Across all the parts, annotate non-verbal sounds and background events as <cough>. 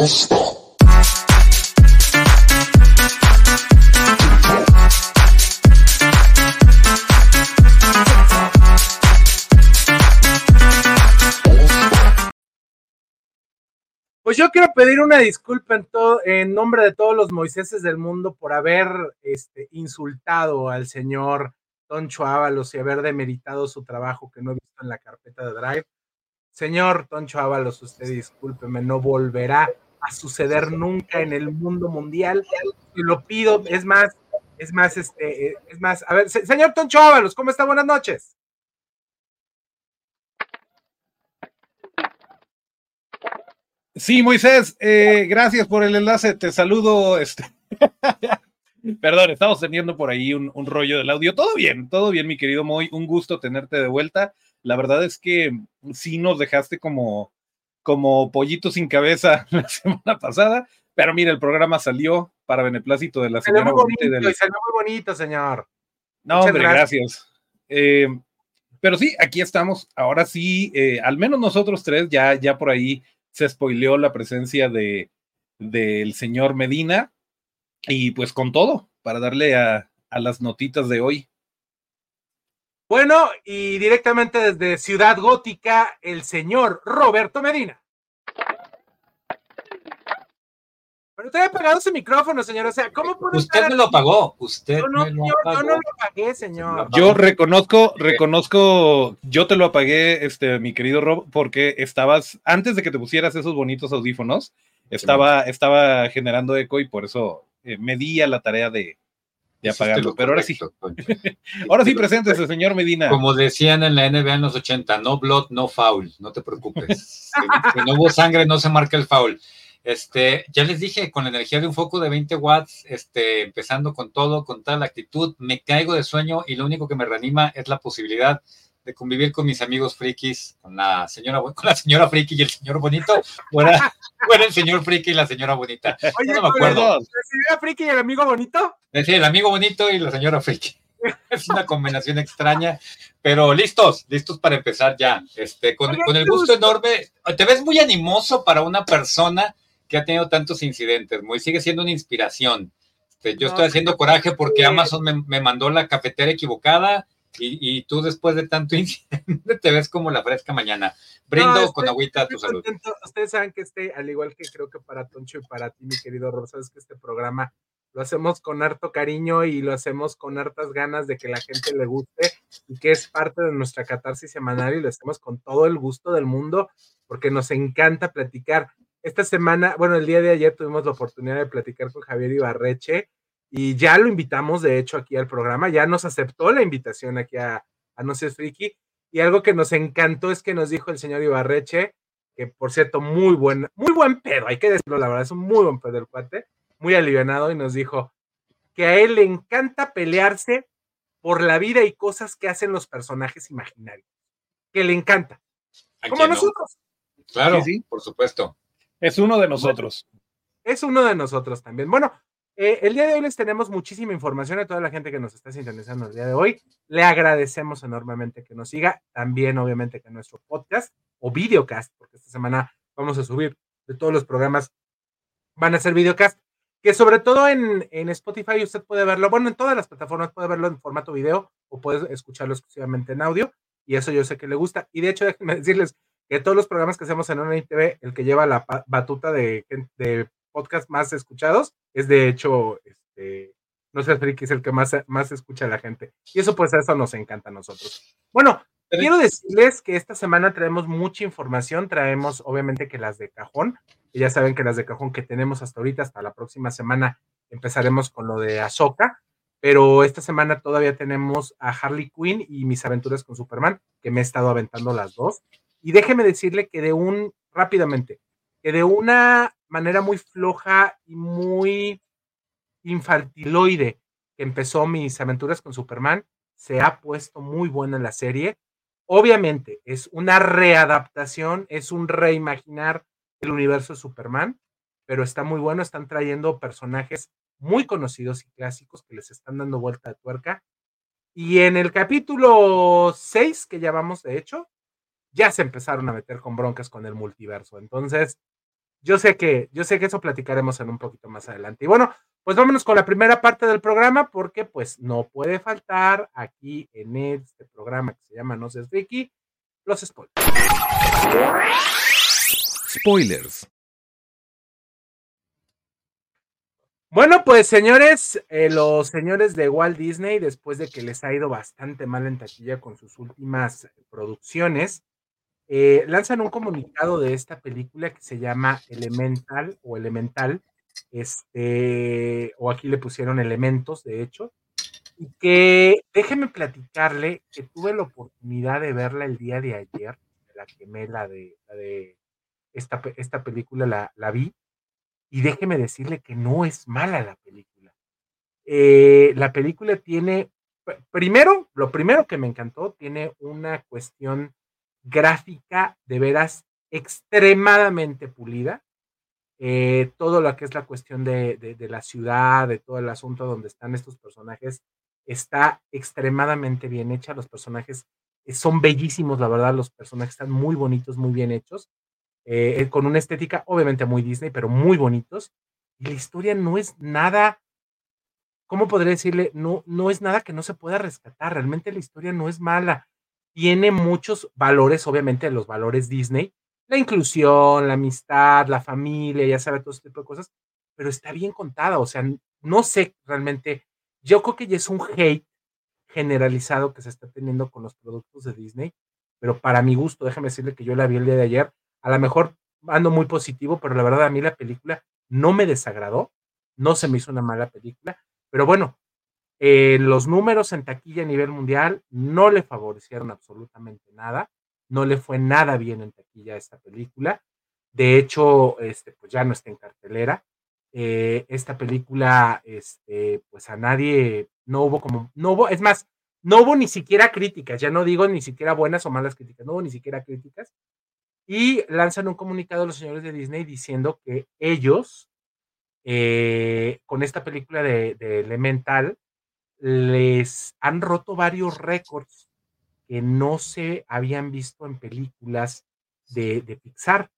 Pues yo quiero pedir una disculpa en, todo, en nombre de todos los Moiséses del mundo por haber este, insultado al señor Toncho Ábalos y haber demeritado su trabajo que no he visto en la carpeta de Drive. Señor Toncho Ábalos, usted discúlpeme, no volverá a suceder nunca en el mundo mundial. Y lo pido, es más, es más, este, es más, a ver, señor Toncho Ábalos, ¿cómo está? Buenas noches. Sí, Moisés, eh, gracias por el enlace. Te saludo. Este... <laughs> Perdón, estamos teniendo por ahí un, rollo del audio. Todo bien, todo bien, mi querido Moy. Un gusto tenerte de vuelta. La verdad es que sí nos dejaste como, como pollito sin cabeza <laughs> la semana pasada, pero mira, el programa salió para beneplácito de la señora. Muy bonito, y salió muy bonito, señor. No, hombre, gracias. Eh, pero sí, aquí estamos. Ahora sí, eh, al menos nosotros tres, ya, ya por ahí se spoileó la presencia de del señor Medina y pues con todo para darle a, a las notitas de hoy. Bueno, y directamente desde Ciudad Gótica, el señor Roberto Medina. Pero usted ha pagado su micrófono, señor. O sea, ¿cómo puede Usted me lo pagó. Usted yo no, me lo pagó. Yo no lo pagué, señor. Yo reconozco, reconozco, yo te lo apagué, este, mi querido Rob, porque estabas, antes de que te pusieras esos bonitos audífonos, estaba, estaba generando eco y por eso eh, me di a la tarea de, de apagarlo. Pero ahora sí. <laughs> ahora sí, preséntese, señor Medina. Como decían en la NBA en los 80, no blood, no foul. No te preocupes. <laughs> si no hubo sangre, no se marca el foul. Este, ya les dije, con la energía de un foco de 20 watts, este, empezando con todo, con tal actitud, me caigo de sueño y lo único que me reanima es la posibilidad de convivir con mis amigos frikis, con la señora, con la señora friki y el señor bonito, o era, <laughs> el señor friki y la señora bonita. Oye, no me acuerdo. ¿La señora friki y el amigo bonito? Sí, el amigo bonito y la señora friki. <laughs> Es una combinación extraña, pero listos, listos para empezar ya. Este, con, con el gusto enorme, te ves muy animoso para una persona que ha tenido tantos incidentes, muy sigue siendo una inspiración. Este, yo estoy haciendo coraje porque Amazon me, mandó la cafetera equivocada y, tú después de tanto <laughs> incidente te ves como la fresca mañana. Brindo con agüita a tu salud. Ustedes saben que este, al igual que creo que para Toncho y para ti, mi querido Rob, sabes que este programa lo hacemos con harto cariño y lo hacemos con hartas ganas de que la gente le guste y que es parte de nuestra catarsis semanal y lo hacemos con todo el gusto del mundo porque nos encanta platicar esta semana, bueno, el día de ayer tuvimos la oportunidad de platicar con Javier Ibarreche y ya lo invitamos, de hecho, aquí al programa, ya nos aceptó la invitación aquí a, a No Seas Friki. Y algo que nos encantó es que nos dijo el señor Ibarreche, que por cierto, muy buen, muy buen pedo, hay que decirlo, la verdad, es un muy buen pedo el cuate, muy alivianado, y nos dijo que a él le encanta pelearse por la vida y cosas que hacen los personajes imaginarios, que le encanta, como nosotros. Claro, sí, por supuesto. Es uno de nosotros. Es uno de nosotros también. Bueno, eh, el día de hoy les tenemos muchísima información a toda la gente que nos está sintonizando el día de hoy. Le agradecemos enormemente que nos siga. También, obviamente, que nuestro podcast o videocast, porque esta semana vamos a subir de todos los programas, van a ser videocast. Que sobre todo en, en Spotify usted puede verlo, bueno, en todas las plataformas puede verlo en formato video o puede escucharlo exclusivamente en audio. Y eso yo sé que le gusta. Y de hecho, <laughs> déjenme decirles que todos los programas que hacemos en Online TV, el que lleva la batuta de, de podcast más escuchados es de hecho, este, no sé, Friki es el que más, más escucha a la gente. Y eso pues eso nos encanta a nosotros. Bueno, quiero decirles que esta semana traemos mucha información, traemos obviamente que las de cajón, y ya saben que las de cajón que tenemos hasta ahorita, hasta la próxima semana, empezaremos con lo de Ahsoka, pero esta semana todavía tenemos a Harley Quinn y mis aventuras con Superman, que me he estado aventando las dos. Y déjeme decirle que de un, rápidamente, que de una manera muy floja y muy infantiloide que empezó mis aventuras con Superman, se ha puesto muy buena la serie. Obviamente es una readaptación, es un reimaginar el universo de Superman, pero está muy bueno, están trayendo personajes muy conocidos y clásicos que les están dando vuelta de tuerca. Y en el capítulo 6, que ya vamos de hecho, ya se empezaron a meter con broncas con el multiverso. Entonces, yo sé que, yo sé que eso platicaremos en un poquito más adelante. Y bueno, pues vámonos con la primera parte del programa, porque pues no puede faltar aquí en este programa que se llama No seas Ricky, los spoilers. Spoilers. Bueno, pues señores, eh, los señores de Walt Disney, después de que les ha ido bastante mal en taquilla con sus últimas producciones, eh, lanzan un comunicado de esta película que se llama Elemental o Elemental, este, o aquí le pusieron elementos, de hecho, y que déjeme platicarle que tuve la oportunidad de verla el día de ayer, la quemé, la de, la de esta, esta película, la, la vi, y déjeme decirle que no es mala la película. Eh, la película tiene, primero, lo primero que me encantó, tiene una cuestión gráfica de veras extremadamente pulida. Eh, todo lo que es la cuestión de, de, la ciudad, de todo el asunto donde están estos personajes, está extremadamente bien hecha. Los personajes eh, son bellísimos, la verdad, los personajes están muy bonitos, muy bien hechos. Eh, con una estética obviamente muy Disney, pero muy bonitos. Y la historia no es nada, ¿cómo podría decirle? No, no es nada que no se pueda rescatar. Realmente la historia no es mala. Tiene muchos valores, obviamente los valores Disney, la inclusión, la amistad, la familia, ya sabe, todo ese tipo de cosas, pero está bien contada. O sea, no sé realmente, yo creo que ya es un hate generalizado que se está teniendo con los productos de Disney, pero para mi gusto, déjame decirle que yo la vi el día de ayer, a lo mejor ando muy positivo, pero la verdad a mí la película no me desagradó, no se me hizo una mala película, pero bueno, eh, los números en taquilla a nivel mundial no le favorecieron absolutamente nada, no le fue nada bien en taquilla a esta película, de hecho, este, pues ya no está en cartelera, eh, esta película, este, pues a nadie, no hubo como, no hubo, es más, no hubo ni siquiera críticas, ya no digo ni siquiera buenas o malas críticas, no hubo ni siquiera críticas, y lanzan un comunicado a los señores de Disney diciendo que ellos, eh, con esta película de, Elemental, les han roto varios récords que no se habían visto en películas de, Pixar.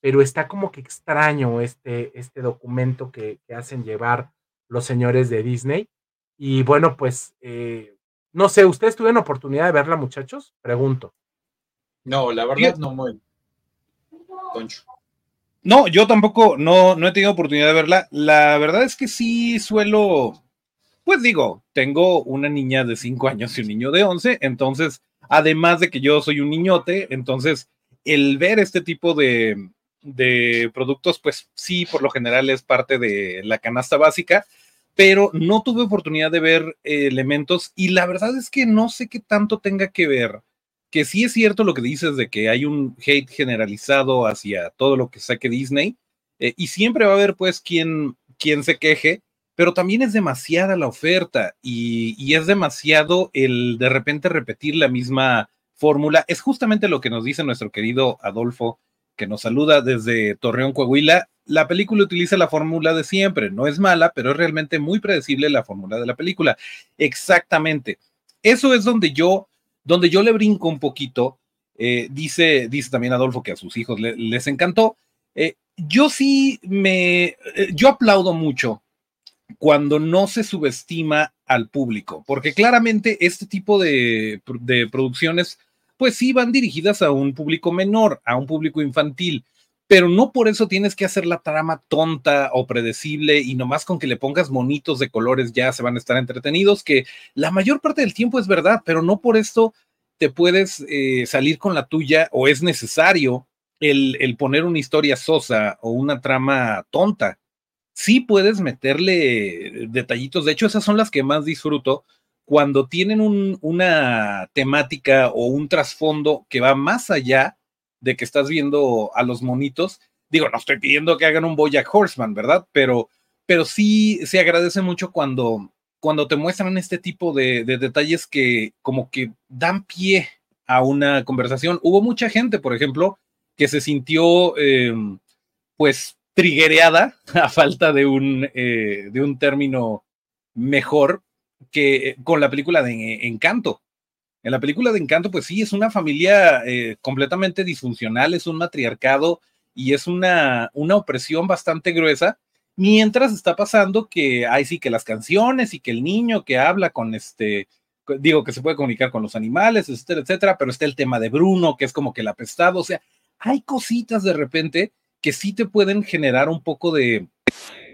Pero está como que extraño este, este documento que, hacen llevar los señores de Disney. Y bueno, pues, eh, no sé, ¿ustedes tuvieron oportunidad de verla, muchachos? Pregunto. No, la verdad no muy. No, yo tampoco no, no he tenido oportunidad de verla. La verdad es que sí suelo, pues digo, tengo una niña de 5 años y un niño de 11, entonces, además de que yo soy un niñote, entonces el ver este tipo de, productos, pues sí, por lo general es parte de la canasta básica, pero no tuve oportunidad de ver elementos y la verdad es que no sé qué tanto tenga que ver que sí es cierto lo que dices de que hay un hate generalizado hacia todo lo que saque Disney, eh, y siempre va a haber pues quien, quien se queje, pero también es demasiada la oferta y, y es demasiado el de repente repetir la misma fórmula. Es justamente lo que nos dice nuestro querido Adolfo, que nos saluda desde Torreón, Coahuila. La película utiliza la fórmula de siempre, no es mala, pero es realmente muy predecible la fórmula de la película. Exactamente. Eso es donde yo donde yo le brinco un poquito, eh, dice, dice también Adolfo que a sus hijos les encantó. Eh, yo sí me, eh, yo aplaudo mucho cuando no se subestima al público, porque claramente este tipo de, producciones, pues sí van dirigidas a un público menor, a un público infantil pero no por eso tienes que hacer la trama tonta o predecible y nomás con que le pongas monitos de colores ya se van a estar entretenidos, que la mayor parte del tiempo es verdad, pero no por esto te puedes eh, salir con la tuya o es necesario el, poner una historia sosa o una trama tonta. Sí puedes meterle detallitos, de hecho esas son las que más disfruto cuando tienen un, una temática o un trasfondo que va más allá de que estás viendo a los monitos. Digo, no estoy pidiendo que hagan un Bojack Horseman, ¿verdad? Pero, pero sí se agradece mucho cuando, cuando te muestran este tipo de, detalles que como que dan pie a una conversación. Hubo mucha gente, por ejemplo, que se sintió em, pues triguereada <laughs> a falta de un, eh, de un término mejor que con la película de Encanto. En la película de Encanto, pues sí, es una familia eh, completamente disfuncional, es un matriarcado y es una, una opresión bastante gruesa, mientras está pasando que hay sí que las canciones y que el niño que habla con este, digo que se puede comunicar con los animales, etcétera, etcétera, pero está el tema de Bruno, que es como que el apestado, o sea, hay cositas de repente que sí te pueden generar un poco de,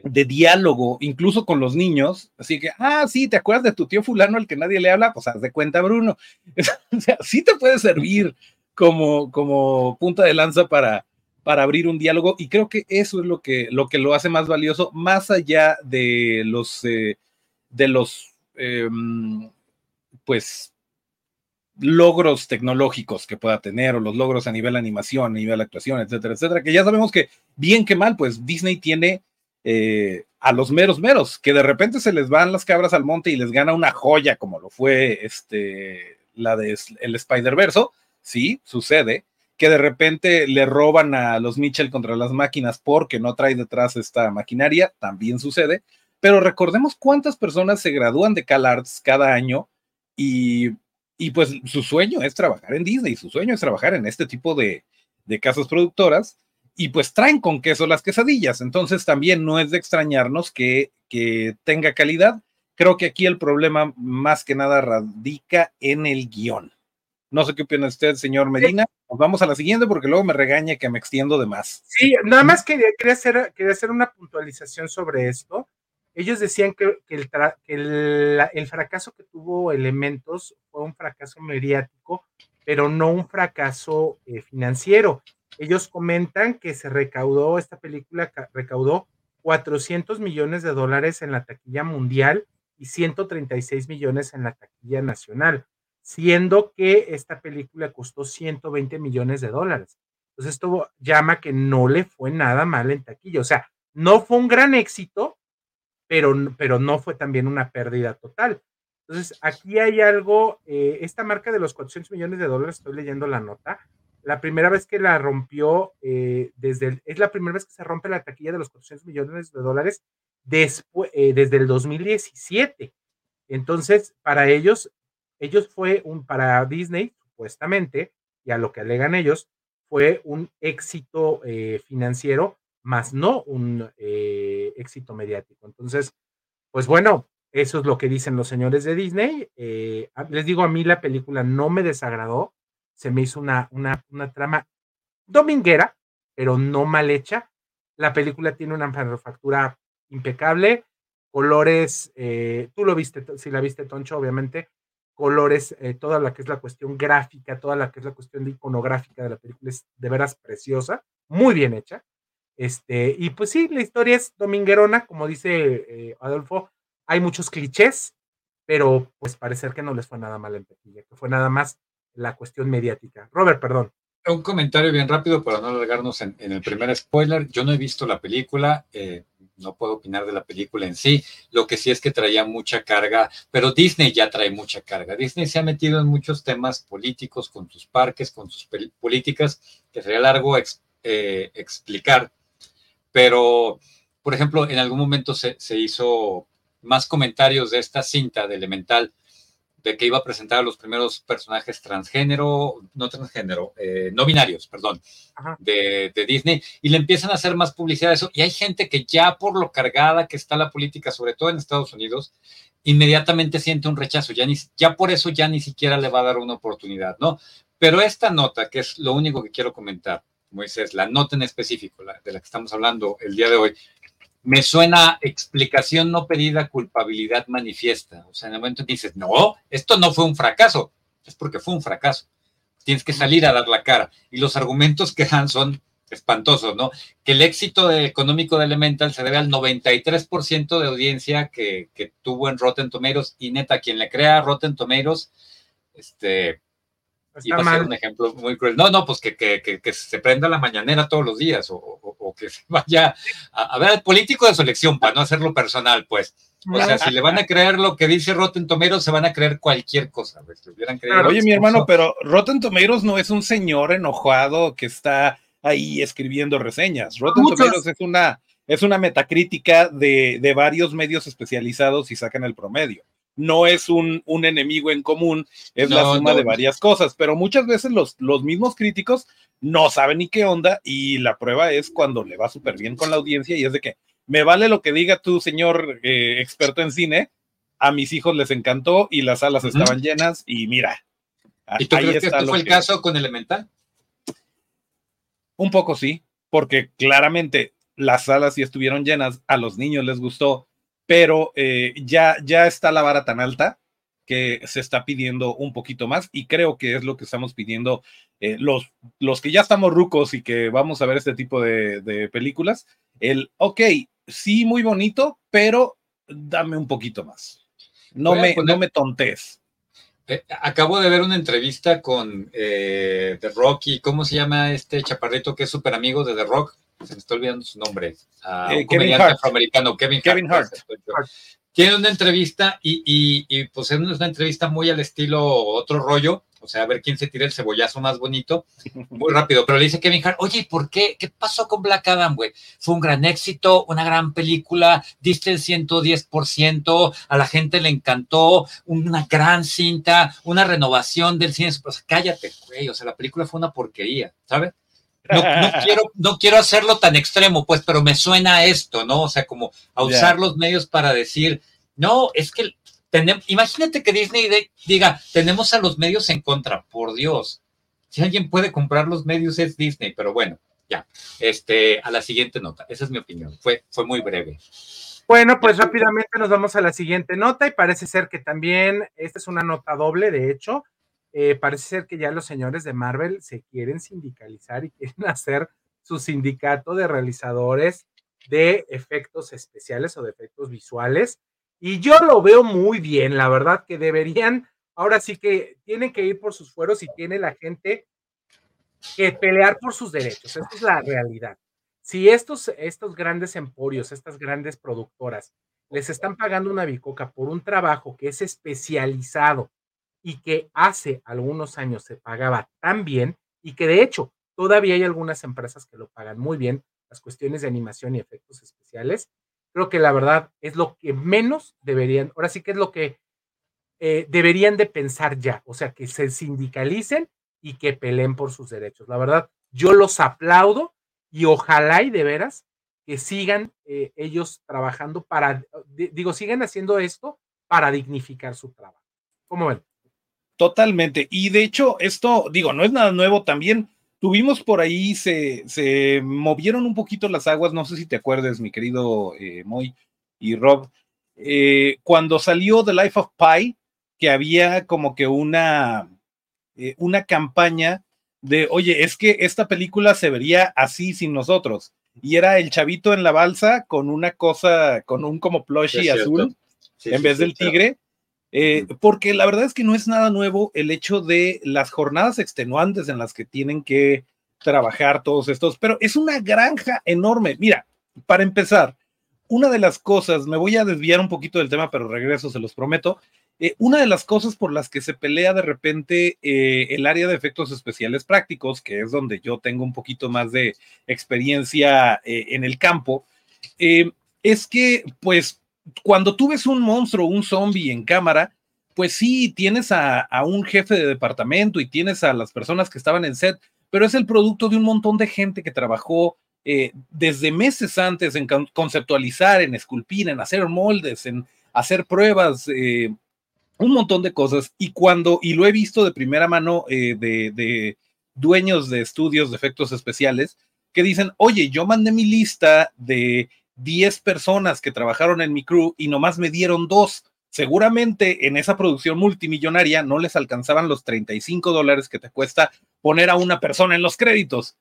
de diálogo, incluso con los niños. Así que, ah, sí, ¿te acuerdas de tu tío fulano al que nadie le habla? Pues haz de cuenta, Bruno. <laughs> o sea, sí te puede servir como, como punta de lanza para, para abrir un diálogo y creo que eso es lo que lo, que lo hace más valioso, más allá de los, eh, de los, em, pues, logros tecnológicos que pueda tener o los logros a nivel animación, a nivel actuación, etcétera, etcétera, que ya sabemos que bien que mal, pues Disney tiene eh, a los meros meros, que de repente se les van las cabras al monte y les gana una joya como lo fue este, la de el Spider-Verse, sí, sucede, que de repente le roban a los Mitchell contra las máquinas porque no trae detrás esta maquinaria, también sucede, pero recordemos cuántas personas se gradúan de CalArts cada año y, y, pues su sueño es trabajar en Disney, su sueño es trabajar en este tipo de, de casas productoras y pues traen con queso las quesadillas, entonces también no es de extrañarnos que, que tenga calidad. Creo que aquí el problema más que nada radica en el guion. No sé qué opina usted, señor Medina. vamos a la siguiente porque luego me regaña que me extiendo de más. Sí, nada más quería, quería, hacer, quería hacer una puntualización sobre esto. Ellos decían que, el, fracaso que tuvo Elementos fue un fracaso mediático, pero no un fracaso eh, financiero. Ellos comentan que se recaudó, esta película recaudó 400 millones de dólares en la taquilla mundial y 136 millones en la taquilla nacional siendo que esta película costó 120 millones de dólares. Entonces esto llama que no le fue nada mal en taquilla. O sea, no fue un gran éxito, pero, pero no fue también una pérdida total. Entonces, aquí hay algo, eh, esta marca de los 400 millones de dólares, estoy leyendo la nota, la primera vez que la rompió, eh, desde es la primera vez que se rompe la taquilla de los 400 millones de dólares después, eh, desde el 2017. Entonces, para ellos, ellos fue un, para Disney, supuestamente, y a lo que alegan ellos, fue un éxito eh, financiero, más no un eh, éxito mediático. Entonces, pues bueno, eso es lo que dicen los señores de Disney. Eh, les digo, a mí la película no me desagradó, se me hizo una, una, una trama dominguera, pero no mal hecha. La película tiene una manufactura impecable, colores, tú lo viste, si la viste, Toncho, obviamente, colores, eh, toda la que es la cuestión gráfica, toda la que es la cuestión iconográfica de la película es de veras preciosa, muy bien hecha. Este, y pues sí, la historia es dominguerona, como dice eh, Adolfo, hay muchos clichés, pero pues parece que no les fue nada mal en Petilla, que fue nada más la cuestión mediática. Robert, perdón. Un comentario bien rápido para no alargarnos en, el primer spoiler. Yo no he visto la película, eh, no puedo opinar de la película en sí. Lo que sí es que traía mucha carga, pero Disney ya trae mucha carga. Disney se ha metido en muchos temas políticos con sus parques, con sus políticas, que sería largo eh, explicar. Pero, por ejemplo, en algún momento se, se hizo más comentarios de esta cinta de Elemental de que iba a presentar a los primeros personajes transgénero, no transgénero, eh, no binarios, perdón, de, Disney, y le empiezan a hacer más publicidad de eso. Y hay gente que ya por lo cargada que está la política, sobre todo en Estados Unidos, inmediatamente siente un rechazo, ya, ni, ya por eso ya ni siquiera le va a dar una oportunidad, ¿no? Pero esta nota, que es lo único que quiero comentar, Moisés, la nota en específico de la que estamos hablando el día de hoy, me suena explicación no pedida, culpabilidad manifiesta. O sea, en el momento que dices, no, esto no fue un fracaso, es porque fue un fracaso. Tienes que salir a dar la cara. Y los argumentos que dan son espantosos, ¿no? Que el éxito económico de Elemental se debe al 93% de audiencia que, que, tuvo en Rotten Tomatoes. Y neta, quien le crea Rotten Tomatoes, este, y va a ser un ejemplo muy cruel. No, no, pues que, que, que, se prenda la mañanera todos los días o, o, que se vaya a, ver al político de su elección para no hacerlo personal, pues. O sea, si le van a creer lo que dice Rotten Tomatoes, se van a creer cualquier cosa. Oye, mi hermano, pero Rotten Tomatoes no es un señor enojado que está ahí escribiendo reseñas. Rotten Tomatoes es una, es una metacrítica de, de varios medios especializados y sacan el promedio. No es un, un enemigo en común, es la suma de varias cosas, pero muchas veces los, los mismos críticos no saben ni qué onda y la prueba es cuando le va súper bien con la audiencia y es de que me vale lo que diga tú, señor eh, experto en cine, a mis hijos les encantó y las salas estaban llenas y mira. ¿Y tú crees que este fue el caso con Elemental? Un poco sí, porque claramente las salas sí estuvieron llenas, a los niños les gustó, pero eh, ya, ya está la vara tan alta que se está pidiendo un poquito más y creo que es lo que estamos pidiendo eh, los, los que ya estamos rucos y que vamos a ver este tipo de, películas. El, ok, sí, muy bonito, pero dame un poquito más. No, me, no me tontes. Eh, acabo de ver una entrevista con eh, The Rock y ¿cómo se llama este chaparrito que es súper amigo de The Rock? Se me está olvidando su nombre. Uh, un Kevin Hart. afroamericano, Kevin, Kevin Hart tiene una entrevista y, y, y, pues es una entrevista muy al estilo otro rollo, o sea, a ver quién se tira el cebollazo más bonito, muy rápido, pero le dice Kevin Hart, oye, ¿por qué? ¿Qué pasó con Black Adam, güey? Fue un gran éxito, una gran película, diste el 110%, a la gente le encantó, una gran cinta, una renovación del cine, pues cállate, güey, o sea, la película fue una porquería, ¿sabes? No, quiero, no quiero hacerlo tan extremo, pues, pero me suena esto, ¿no? O sea, como a usar los medios para decir, no, es que tenemos, imagínate que Disney diga, tenemos a los medios en contra, por Dios. Si alguien puede comprar los medios es Disney, pero bueno, ya. Este, a la siguiente nota. Esa es mi opinión. Fue, fue muy breve. Bueno, pues rápidamente nos vamos a la siguiente nota y parece ser que también, esta es una nota doble, de hecho, eh, parece ser que ya los señores de Marvel se quieren sindicalizar y <laughs> quieren hacer su sindicato de realizadores de efectos especiales o de efectos visuales. Y yo lo veo muy bien, la verdad que deberían, ahora sí que tienen que ir por sus fueros y tiene la gente que pelear por sus derechos. Esta es la realidad. Si estos, estos grandes emporios, estas grandes productoras, les están pagando una bicoca por un trabajo que es especializado y que hace algunos años se pagaba tan bien y que de hecho todavía hay algunas empresas que lo pagan muy bien, las cuestiones de animación y efectos especiales, creo que la verdad es lo que menos deberían, ahora sí que es lo que eh, deberían de pensar ya, o sea, que se sindicalicen y que peleen por sus derechos. La verdad, yo los aplaudo y ojalá y de veras que sigan eh, ellos trabajando para, digo, sigan haciendo esto para dignificar su trabajo. ¿Cómo ven? Totalmente. Y de hecho, esto, digo, no es nada nuevo también. Tuvimos por ahí, se, se movieron un poquito las aguas, no sé si te acuerdas, mi querido eh, Moy y Rob, eh, cuando salió The Life of Pi, que había como que una, eh, una campaña de, oye, es que esta película se vería así sin nosotros. Y era el chavito en la balsa con una cosa, con un como plushie azul, en vez del tigre. Eh, porque la verdad es que no es nada nuevo el hecho de las jornadas extenuantes en las que tienen que trabajar todos estos, pero es una granja enorme. Mira, para empezar, una de las cosas, me voy a desviar un poquito del tema, pero regreso, se los prometo. Eh, una de las cosas por las que se pelea de repente eh, el área de efectos especiales prácticos, que es donde yo tengo un poquito más de experiencia en el campo, es que pues cuando tú ves un monstruo, un zombie en cámara, pues sí, tienes a, un jefe de departamento y tienes a las personas que estaban en set, pero es el producto de un montón de gente que trabajó eh, desde meses antes en conceptualizar, en esculpir, en hacer moldes, en hacer pruebas, eh, un montón de cosas. Y cuando, y lo he visto de primera mano eh, de, de dueños de estudios de efectos especiales, que dicen, oye, yo mandé mi lista de 10 personas que trabajaron en mi crew y nomás me dieron dos. Seguramente en esa producción multimillonaria no les alcanzaban los 35 dólares que te cuesta poner a una persona en los créditos.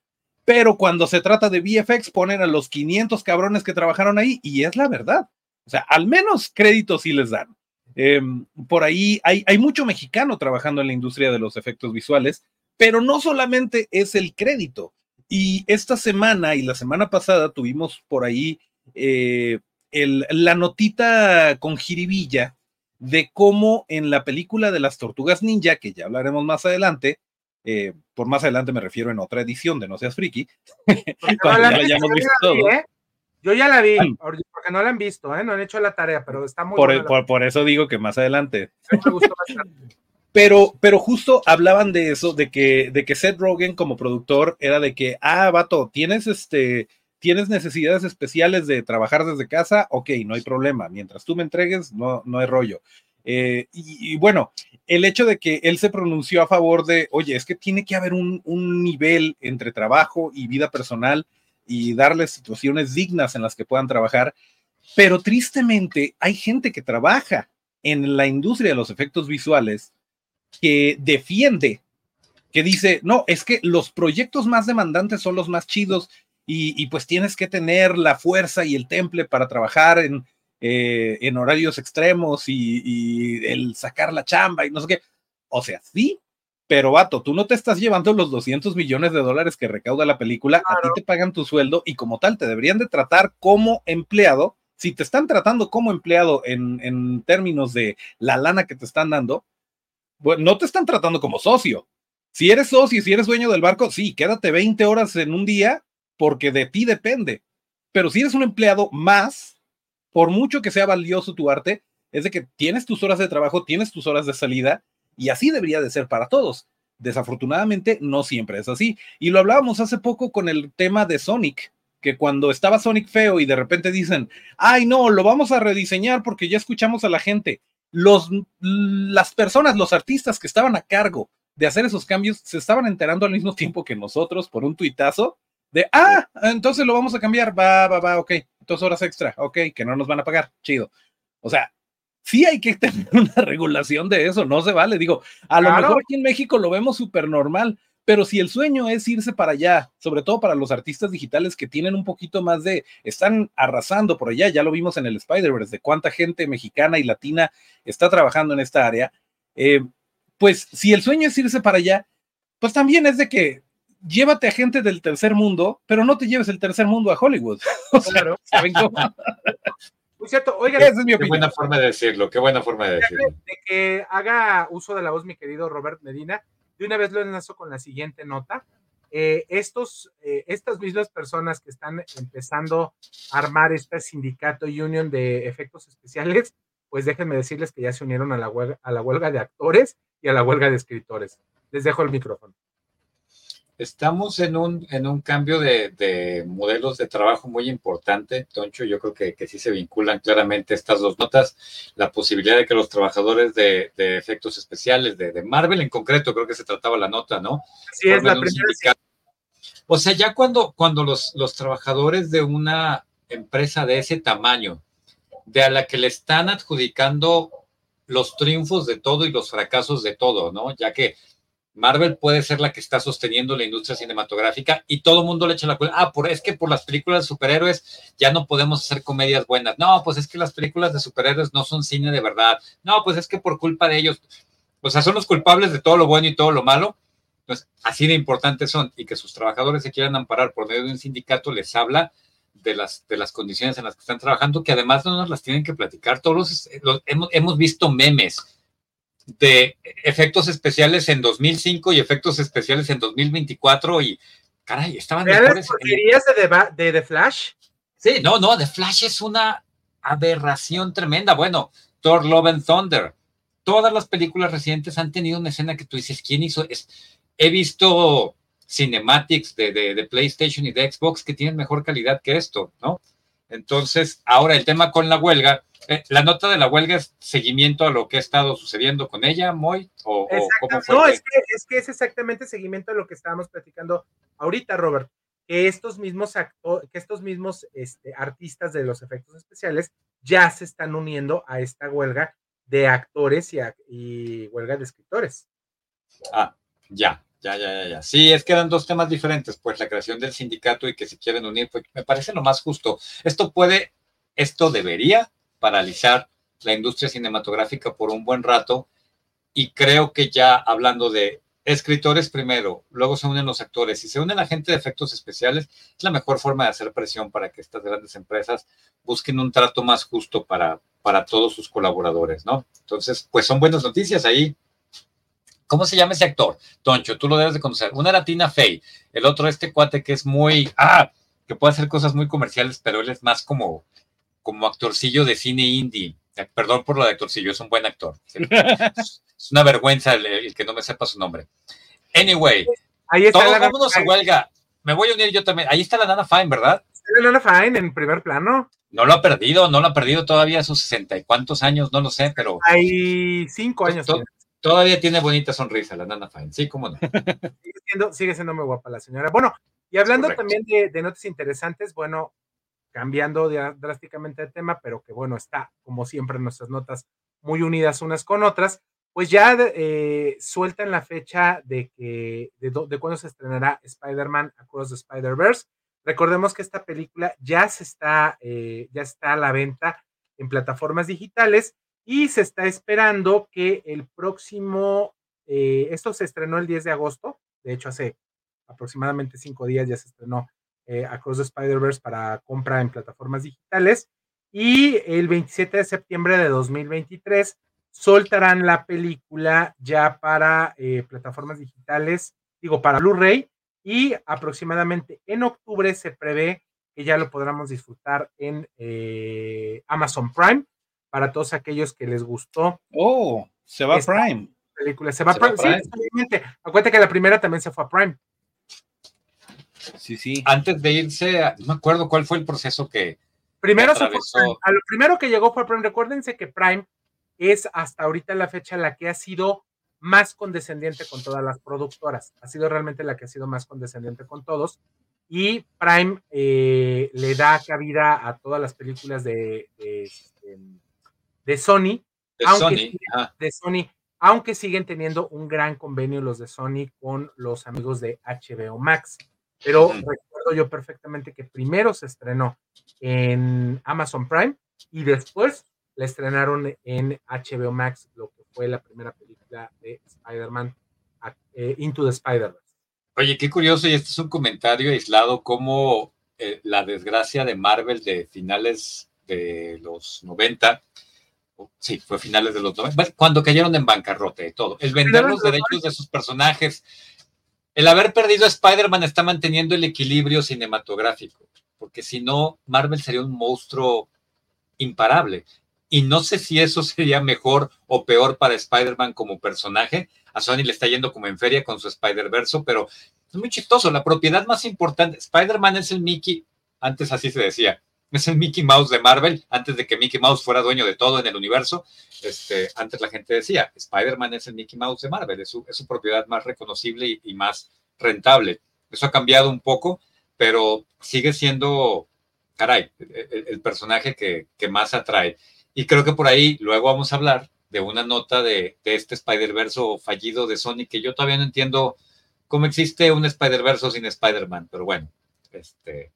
Pero cuando se trata de VFX, ponen a los 500 cabrones que trabajaron ahí y es la verdad. O sea, al menos créditos sí les dan. Em, por ahí hay, hay mucho mexicano trabajando en la industria de los efectos visuales, pero no solamente es el crédito. Y esta semana y la semana pasada tuvimos por ahí eh, la notita con jiribilla de cómo en la película de las tortugas ninja, que ya hablaremos más adelante, eh, por más adelante me refiero en otra edición de No Seas Friki, <laughs> cuando ya hayamos visto todo. ¿eh? Yo ya la vi, porque no la han visto, ¿eh? no han hecho la tarea, pero está muy por, por, por, eso digo que más adelante. <laughs> pero, pero justo hablaban de eso, de que, de que Seth Rogen como productor era de que, ah, vato, tienes este, tienes necesidades especiales de trabajar desde casa, ok, no hay problema. Mientras tú me entregues, no, no hay rollo. Eh, y, bueno, el hecho de que él se pronunció a favor de, oye, es que tiene que haber un, nivel entre trabajo y vida personal y darles situaciones dignas en las que puedan trabajar, pero tristemente hay gente que trabaja en la industria de los efectos visuales que defiende, que dice, no, es que los proyectos más demandantes son los más chidos y, y pues tienes que tener la fuerza y el temple para trabajar en, eh, en horarios extremos y, el sacar la chamba y no sé qué. O sea, sí, pero vato, tú no te estás llevando los 200 millones de dólares que recauda la película, a ti te pagan tu sueldo y como tal te deberían de tratar como empleado. Si te están tratando como empleado en, en términos de la lana que te están dando, bueno, no te están tratando como socio. Si eres socio, si eres dueño del barco, sí, quédate 20 horas en un día porque de ti depende. Pero si eres un empleado más, por mucho que sea valioso tu arte, es de que tienes tus horas de trabajo, tienes tus horas de salida, y así debería de ser para todos. Desafortunadamente, no siempre es así. Y lo hablábamos hace poco con el tema de Sonic, que cuando estaba Sonic feo y de repente dicen, ay no, lo vamos a rediseñar porque ya escuchamos a la gente. Los, las personas, los artistas que estaban a cargo de hacer esos cambios se estaban enterando al mismo tiempo que nosotros por un tuitazo de, ah, entonces lo vamos a cambiar, va, va, va, ok, dos horas extra, ok, que no nos van a pagar, chido. O sea, sí hay que <laughs> tener una regulación de eso, no se vale. Digo, a lo mejor aquí en México lo vemos súper normal, pero si el sueño es irse para allá, sobre todo para los artistas digitales que tienen un poquito más de, están arrasando por allá, ya lo vimos en el Spider-Verse, de cuánta gente mexicana y latina está trabajando en esta área, eh, pues si el sueño es irse para allá, pues también es de que llévate a gente del tercer mundo, pero no te lleves el tercer mundo a Hollywood. <laughs> claro. Muy cierto, oigan, Esa es mi qué buena forma de decirlo, qué buena forma de decirlo. De que haga uso de la voz mi querido Robert Medina, de una vez lo enlazo con la siguiente nota. Eh, estos, eh, estas mismas personas que están empezando a armar este sindicato union de efectos especiales, pues déjenme decirles que ya se unieron a la huelga, a la huelga de actores y a la huelga de escritores. Les dejo el micrófono. Estamos en un, en un cambio de, modelos de trabajo muy importante, Toncho. Yo creo que, que, sí se vinculan claramente estas dos notas. La posibilidad de que los trabajadores de, efectos especiales, de, Marvel en concreto, creo que se trataba la nota, ¿no? Sí, es la primera. O sea, ya cuando, cuando los, los trabajadores de una empresa de ese tamaño, de a la que le están adjudicando los triunfos de todo y los fracasos de todo, ¿no? Ya que Marvel puede ser la que está sosteniendo la industria cinematográfica y todo el mundo le echa la culpa. Ah, por, es que por las películas de superhéroes ya no podemos hacer comedias buenas. No, pues es que las películas de superhéroes no son cine de verdad. No, pues es que por culpa de ellos, o sea, son los culpables de todo lo bueno y todo lo malo. Pues así de importantes son y que sus trabajadores se quieran amparar por medio de un sindicato les habla de las, de las condiciones en las que están trabajando, que además no nos las tienen que platicar. Todos los, hemos, hemos visto memes de efectos especiales en 2005 y efectos especiales en 2024 y caray, estaban de, de, The Flash? Sí, no, no, The Flash es una aberración tremenda. Bueno, Thor Love and Thunder. Todas las películas recientes han tenido una escena que tú dices, ¿quién hizo? Es, he visto cinematics de, de, de PlayStation y de Xbox que tienen mejor calidad que esto, ¿no? Entonces, ahora el tema con la huelga, eh, la nota de la huelga es seguimiento a lo que ha estado sucediendo con ella, Moy, o, cómo fue. No, es que, es que es exactamente seguimiento a lo que estábamos platicando ahorita, Robert. Que estos mismos que estos mismos este, artistas de los efectos especiales ya se están uniendo a esta huelga de actores y, y huelga de escritores. Ah, ya, ya, ya, ya, ya. Sí, es que eran dos temas diferentes, pues la creación del sindicato y que se quieren unir, pues me parece lo más justo. Esto puede, esto debería paralizar la industria cinematográfica por un buen rato y creo que ya hablando de escritores primero, luego se unen los actores y se unen la gente de efectos especiales, es la mejor forma de hacer presión para que estas grandes empresas busquen un trato más justo para, para todos sus colaboradores, ¿no? Entonces, pues son buenas noticias ahí. ¿Cómo se llama ese actor? Toncho, tú lo debes de conocer. Una era Tina Fey, el otro este cuate que es muy, ah, que puede hacer cosas muy comerciales, pero él es más como, como actorcillo de cine indie. Eh, Perdón por lo de actorcillo, es un buen actor. <laughs> es una vergüenza el, el que no me sepa su nombre. Anyway, Ahí está todos vámonos a huelga. Me voy a unir yo también. Ahí está la Nana Fine, ¿verdad? la Nana Fine en primer plano. No lo ha perdido, no lo ha perdido todavía a sus sesenta y cuántos años, no lo sé, pero Hay cinco años. To- todavía tiene bonita sonrisa la Nana Fine. Sí, cómo no. sigue siendo, sigue siendo muy guapa la señora. Bueno, y hablando también de, de notas interesantes, bueno, cambiando drásticamente de tema, pero que bueno, está como siempre en nuestras notas muy unidas unas con otras, pues ya eh, sueltan la fecha de que de cuándo se estrenará Spider-Man Across the Spider-Verse. Recordemos que esta película ya se está, eh, ya está a la venta en plataformas digitales y se está esperando que el próximo, eh, esto se estrenó el 10 de agosto, de hecho hace aproximadamente cinco días ya se estrenó eh, Across the Spider-Verse para compra en plataformas digitales y el 27 de septiembre de 2023 soltarán la película ya para eh, plataformas digitales, digo, para Blu-ray y aproximadamente en octubre se prevé que ya lo podremos disfrutar en eh, Amazon Prime para todos aquellos que les gustó Oh, se va Prime. la película. Se va, Prime. Sí. Acuérdate que la primera también se fue a Prime. Sí, sí. Antes de irse, a- no me acuerdo cuál fue el proceso que. Primero se fue a lo primero que llegó fue a Prime. Recuérdense que Prime es hasta ahorita la fecha la que ha sido más condescendiente con todas las productoras. Ha sido realmente la que ha sido más condescendiente con todos. Y Prime eh, le da cabida a todas las películas de, de, este, de Sony, de Aunque Sony. Ajá. de Sony, aunque siguen teniendo un gran convenio los de Sony con los amigos de HBO Max. Pero recuerdo yo perfectamente que primero se estrenó en Amazon Prime y después la estrenaron en HBO Max, lo que fue la primera película de Spider-Man, eh, Into the Spider-Verse. Oye, qué curioso, y este es un comentario aislado, como eh, la desgracia de Marvel de finales de los 90, o- sí, fue finales de los 90, bueno, cuando cayeron en bancarrota y todo, el vender los derechos de sus personajes, el haber perdido a Spider-Man está manteniendo el equilibrio cinematográfico, porque si no, Marvel sería un monstruo imparable. Y no sé si eso <laughs> sería mejor o peor para Spider-Man como personaje. A Sony le está yendo como en feria con su Spider-Verse, pero es muy chistoso. La propiedad más importante, Spider-Man es el Mickey, antes así se decía, es el Mickey Mouse de Marvel, antes de que Mickey Mouse fuera dueño de todo en el universo. Este, antes la gente decía, Spider-Man es el Mickey Mouse de Marvel, es su, es su propiedad más reconocible y, más rentable. Eso ha cambiado un poco, pero sigue siendo, caray, el, el personaje que, que más atrae. Y creo que por ahí luego vamos a hablar de una nota de, de este Spider-Verse fallido de Sony, que yo todavía no entiendo cómo existe un Spider-Verse sin Spider-Man, pero bueno, este,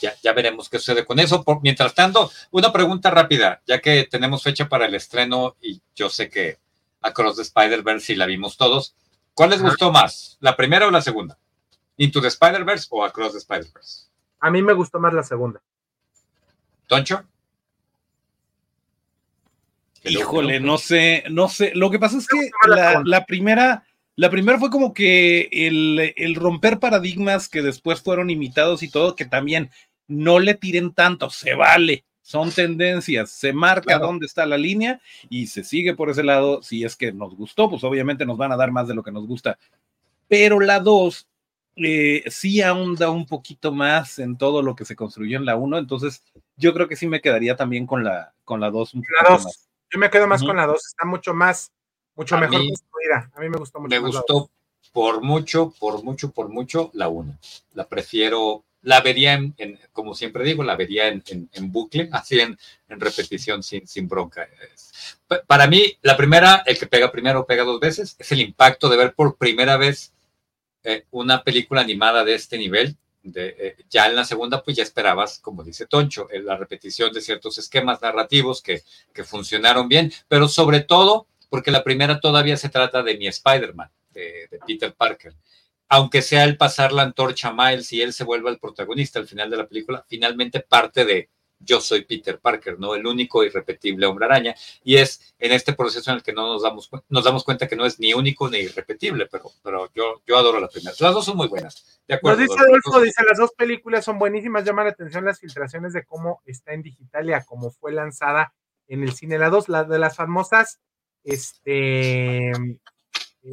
ya, ya veremos qué sucede con eso. Por, mientras tanto, una pregunta rápida, ya que tenemos fecha para el estreno y yo sé que Across the Spider-Verse sí la vimos todos. ¿Cuál les gustó más, la primera o la segunda? ¿Into the Spider-Verse o Across the Spider-Verse? A mí me gustó más la segunda. ¿Toncho? Híjole, no sé, no sé. Lo que pasa es que la la primera, la primera fue como que el, el romper paradigmas que después fueron imitados y todo, que también no le tiren tanto, se vale, son tendencias, se marca Claro. dónde está la línea y se sigue por ese lado. Si es que nos gustó, pues obviamente nos van a dar más de lo que nos gusta. Pero la 2 eh, sí ahonda un poquito más en todo lo que se construyó en la 1, entonces yo creo que sí me quedaría también con la con la 2 un La poquito dos. más. Yo me quedo más con la dos, está mucho más, mucho A mejor mí- construida. A mí me gustó mucho Me gustó por mucho, por mucho, por mucho la 1. La prefiero, la vería en, como siempre digo, la vería en, en- bucle, <laughs> así en, repetición sin, sin bronca. Para mí, la primera, el que pega primero pega dos veces, es el impacto de ver por primera vez eh, una película animada de este nivel. De, eh, ya en la segunda, pues ya esperabas, como dice Toncho, eh, la repetición de ciertos esquemas narrativos que, que funcionaron bien, pero sobre todo porque la primera todavía se trata de mi Spider-Man, de, de Peter Parker. Aunque sea el pasar la antorcha a Miles y él se vuelva el protagonista al final de la película, finalmente parte de, yo soy Peter Parker, ¿no? El único irrepetible hombre araña. Y es en este proceso en el que no nos damos, nos damos cuenta que no es ni único ni irrepetible, pero, pero yo, yo adoro la primera. Las dos son muy buenas. De acuerdo. Nos dice Adolfo, dice, las dos películas son buenísimas, llama la atención las filtraciones de cómo está en digital y a cómo fue lanzada en el cine. La dos, la de las famosas, este,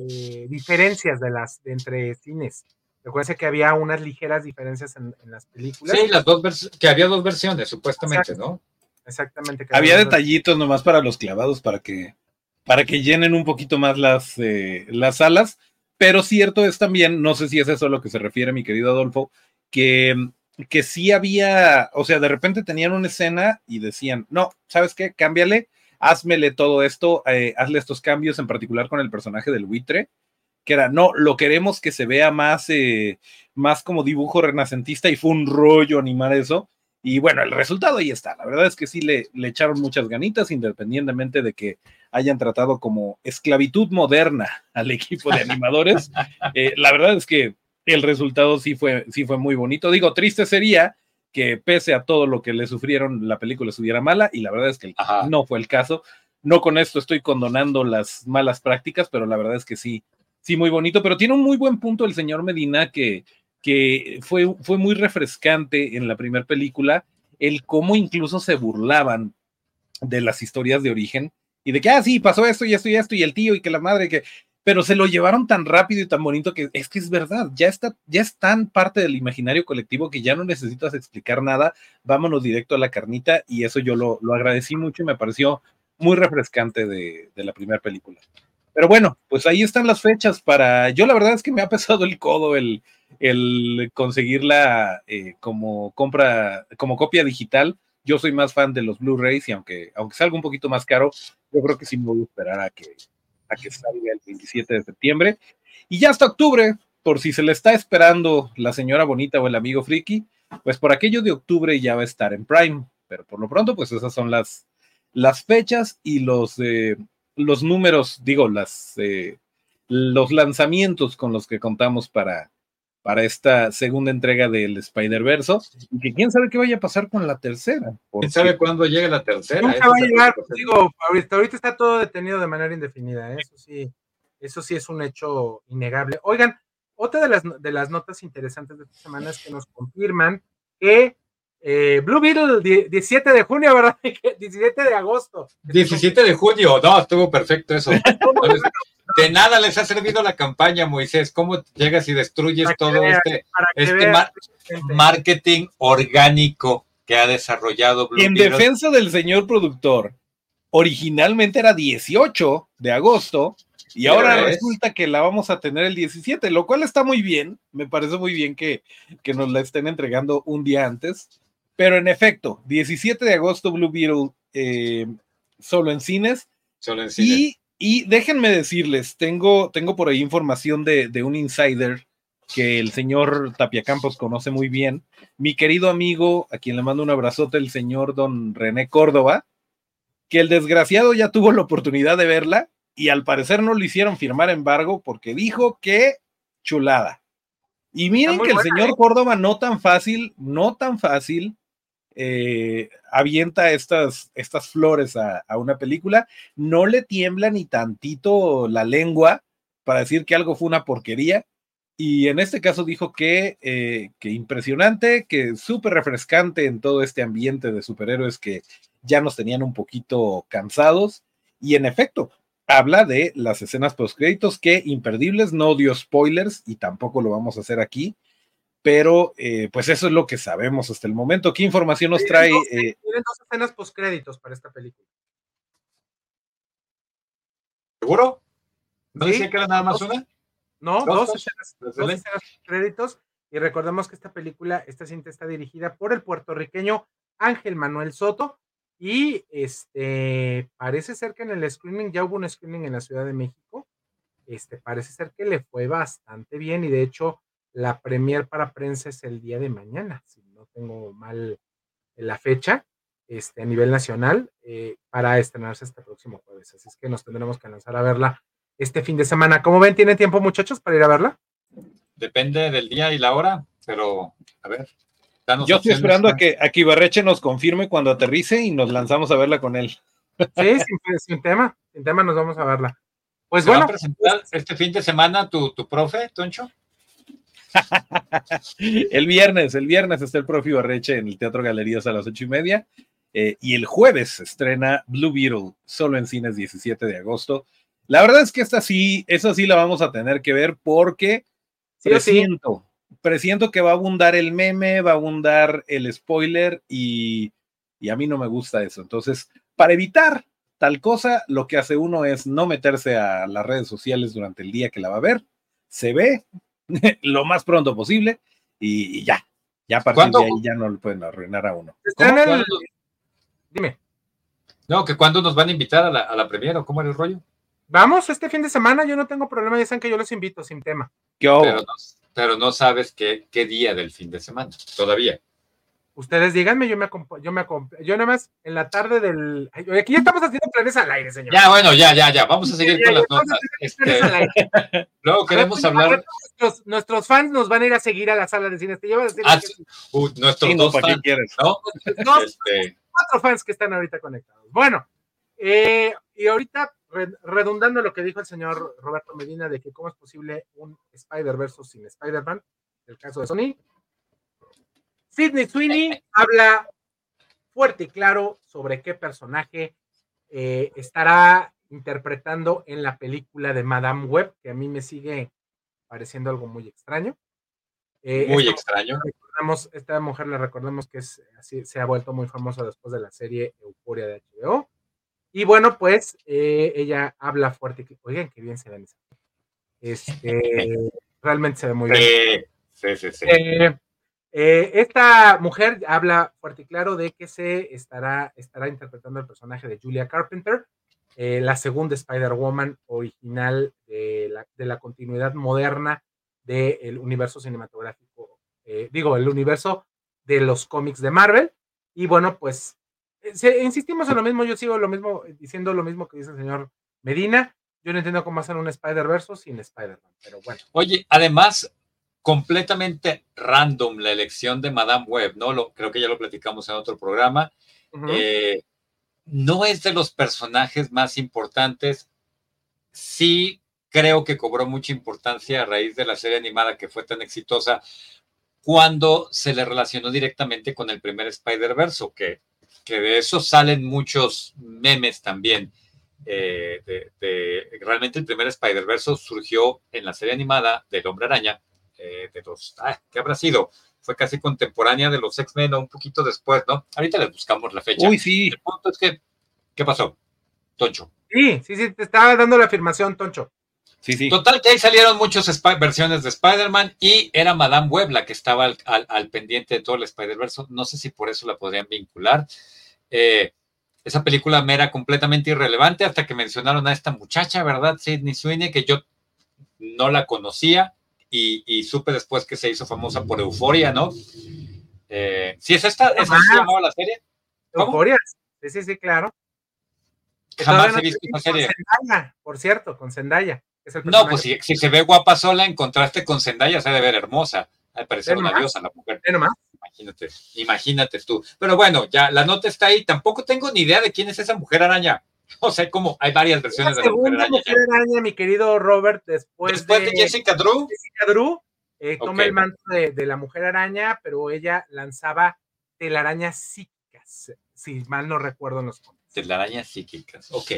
eh, diferencias de las, de entre cines. Recuerden que había unas ligeras diferencias en, las películas. Sí, las dos que había dos versiones, supuestamente, ¿no? Exactamente. Había detallitos nomás para los clavados, para que, para que llenen un poquito más las, eh, las salas. Pero cierto es también, no sé si es eso a lo que se refiere mi querido Adolfo, que, que sí había, o sea, de repente tenían una escena y decían, no, ¿sabes qué? Cámbiale, házmele todo esto, eh, hazle estos cambios, en particular con el personaje del buitre que era, no, lo queremos que se vea más, eh, más como dibujo renacentista y fue un rollo animar eso. Y bueno, el resultado ahí está. La verdad es que sí le, le echaron muchas ganitas, independientemente de que hayan tratado como esclavitud moderna al equipo de animadores. <laughs> Eh, la verdad es que el resultado sí fue, sí fue muy bonito. Digo, triste sería que pese a todo lo que le sufrieron, la película estuviera mala, y la verdad es que no fue el caso. No con esto estoy condonando las malas prácticas, pero la verdad es que sí, Sí, muy bonito, pero tiene un muy buen punto el señor Medina que, que fue, fue muy refrescante en la primera película, el cómo incluso se burlaban de las historias de origen y de que, ah, sí, pasó esto y esto y esto y el tío y que la madre, que, pero se lo llevaron tan rápido y tan bonito que es que es verdad, ya está, ya es tan parte del imaginario colectivo que ya no necesitas explicar nada, vámonos directo a la carnita y eso yo lo, lo agradecí mucho y me pareció muy refrescante de, de la primera película. Pero bueno, pues ahí están las fechas para. Yo la verdad es que me ha pesado el codo el, el conseguirla eh, como compra, como copia digital. Yo soy más fan de los Blu-rays y aunque, aunque salga un poquito más caro, yo creo que sí me voy a esperar a que, a que salga el 27 de septiembre. Y ya hasta octubre, por si se le está esperando la señora bonita o el amigo friki, pues por aquello de octubre ya va a estar en Prime. Pero por lo pronto, pues esas son las, las fechas y los, eh, los números, digo, las, eh, los lanzamientos con los que contamos para, para esta segunda entrega del Spider-Verse, y que quién sabe qué vaya a pasar con la tercera. ¿Quién sabe cuándo llegue la tercera? Nunca va a llegar, digo, ahorita, ahorita está todo detenido de manera indefinida, ¿eh? eso sí, eso sí es un hecho innegable. Oigan, otra de las, de las notas interesantes de esta semana es que nos confirman que eh, Blue Beetle, 17 de junio, ¿verdad? <laughs> 17 de agosto. 17 de junio, no, estuvo perfecto eso. <laughs> de nada les ha servido la campaña, Moisés. ¿Cómo llegas y destruyes todo este, este marketing orgánico que ha desarrollado Blue En defensa del señor productor, originalmente era 18 de agosto y ahora resulta que la vamos a tener el 17, lo cual está muy bien. Me parece muy bien que, que nos la estén entregando un día antes. Pero en efecto, 17 de agosto Blue Beetle eh, solo en cines. Solo en cines. Y, déjenme decirles, tengo, tengo por ahí información de, de, un insider que el señor Tapia Campos conoce muy bien. Mi querido amigo, a quien le mando un abrazote, el señor don René Córdoba, que el desgraciado ya tuvo la oportunidad de verla y al parecer no le hicieron firmar embargo porque dijo que chulada. Y miren que el señor ¿eh? Córdoba no tan fácil, no tan fácil, eh, avienta estas, estas flores a, una película, no le tiembla ni tantito la lengua para decir que algo fue una porquería. Y en este caso dijo que, eh, que impresionante, que súper refrescante en todo este ambiente de superhéroes que ya nos tenían un poquito cansados. Y en efecto, habla de las escenas post créditos que imperdibles, no dio spoilers y tampoco lo vamos a hacer aquí, pero eh, pues eso es lo que sabemos hasta el momento. ¿Qué información nos trae? Tienen dos, escenas post créditos para esta película. ¿Seguro? ¿No decía que era nada más una? No, dos, escenas, dos escenas créditos. Y recordemos que esta película, esta cinta está dirigida por el puertorriqueño Ángel Manuel Soto. Y este parece ser que en el screening, ya hubo un screening en la Ciudad de México. Este parece ser que le fue bastante bien. Y de hecho, la premier para prensa es el día de mañana, si no tengo mal la fecha, este, a nivel nacional, eh, para estrenarse este próximo jueves. Así es que nos tendremos que lanzar a verla este fin de semana. ¿Cómo ven? ¿Tiene tiempo, muchachos, para ir a verla? Depende del día y la hora, pero a ver. Yo estoy esperando a que, a Ibarreche nos confirme cuando aterrice y nos lanzamos a verla con él. Sí, sin, tema, sin tema nos vamos a verla. Pues bueno. Va a presentar este fin de semana tu, tu profe, Toncho? <laughs> el viernes, el viernes está el profe Ibarreche en el Teatro Galerías a las ocho y media. Eh, y el jueves se estrena Blue Beetle, solo en cines 17 de agosto. La verdad es que esta sí, esa sí la vamos a tener que ver porque presiento, presiento que va a abundar el meme, va a abundar el spoiler y, y a mí no me gusta eso. Entonces, para evitar tal cosa, lo que hace uno es no meterse a las redes sociales durante el día que la va a ver, se ve <laughs> lo más pronto posible y, ya. Ya a partir de ahí ya no le pueden arruinar a uno. Dime. No, que cuando nos van a invitar a la, a la o cómo era el rollo. Vamos este fin de semana, yo no tengo problema, dicen que yo los invito sin tema. Pero no, sabes qué, qué día del fin de semana, todavía. Ustedes díganme, yo me acompaño, yo me acompaño, yo nada más en la tarde del. aquí ya estamos haciendo planes al aire, señor. Ya, bueno, ya, ya, ya. Vamos a seguir con las notas. Este, <laughs> luego queremos hablar. Nuestros, fans nos van a ir a seguir a la sala de cine. Te llevas a decir ah, uh, nuestros dos fans, quieres, ¿no? Este, cuatro fans que están ahorita conectados. Bueno, eh, y ahorita redundando lo que dijo el señor Roberto Medina de que cómo es posible un Spider-Verse sin Spider-Man, el caso de Sony. Sidney Sweeney habla fuerte y claro sobre qué personaje eh, estará interpretando en la película de Madame Web, que a mí me sigue pareciendo algo muy extraño. Eh, muy extraño. esta mujer le recordamos que es, así, se ha vuelto muy famosa después de la serie Euforia de HBO. Y bueno, pues eh, ella habla fuerte. Que, oigan, qué bien se ven. Este, <laughs> realmente se ve muy bien. Sí, sí, sí. Eh, eh, esta mujer habla fuerte y claro de que se estará, estará interpretando el personaje de Julia Carpenter, la segunda Spider-Woman original de la, de la, continuidad moderna del universo cinematográfico, digo, el universo de los cómics de Marvel. Y bueno, pues insistimos en lo mismo, yo sigo lo mismo, diciendo lo mismo que dice el señor Medina. Yo no entiendo cómo hacer un Spider-Verse sin Spider-Man, pero bueno. Oye, además, completamente random la elección de Madame Web, ¿no? Lo, creo que ya lo platicamos en otro programa. Eh, no es de los personajes más importantes. Sí creo que cobró mucha importancia a raíz de la serie animada que fue tan exitosa cuando se le relacionó directamente con el primer Spider-Verse, que que de eso salen muchos memes también. Eh, de, realmente el primer Spider-Verse surgió en la serie animada del Hombre Araña, eh, de los, ah, ¿qué habrá sido? Fue casi contemporánea de los X-Men o un poquito después, ¿no? Ahorita les buscamos la fecha. Uy, sí. El punto es que, ¿qué pasó? Toncho. Sí, sí, sí, te estaba dando la afirmación, Toncho. Sí, sí. Total, que ahí salieron muchas versiones de Spider-Man y era Madame Web la que estaba al, al pendiente de todo el Spider-Verse. No sé si por eso la podrían vincular. Eh, esa película me era completamente irrelevante hasta que mencionaron a esta muchacha, ¿verdad? Sidney Sweeney, que yo no la conocía y, supe después que se hizo famosa por Euforia, ¿no? Eh, ¿Sí es esta? ¿Es se llamaba la serie? Euforia, sí, sí, sí, claro. Jamás he visto esa serie. Zendaya, por cierto, con Zendaya. no, pues si, se ve guapa sola en contraste con Zendaya, se debe ver hermosa. Al parecer una diosa la mujer. Imagínate, imagínate tú. Pero bueno, ya la nota está ahí. Tampoco tengo ni idea de quién es esa mujer araña. <laughs> O sea, como hay varias versiones de la mujer araña. Mujer araña, mi querido Robert, después, de, Jessica Drew. Jessica Drew eh, toma el manto de, la mujer araña, pero ella lanzaba telarañas psíquicas, si mal no recuerdo en los cómics. Telarañas psíquicas, ok.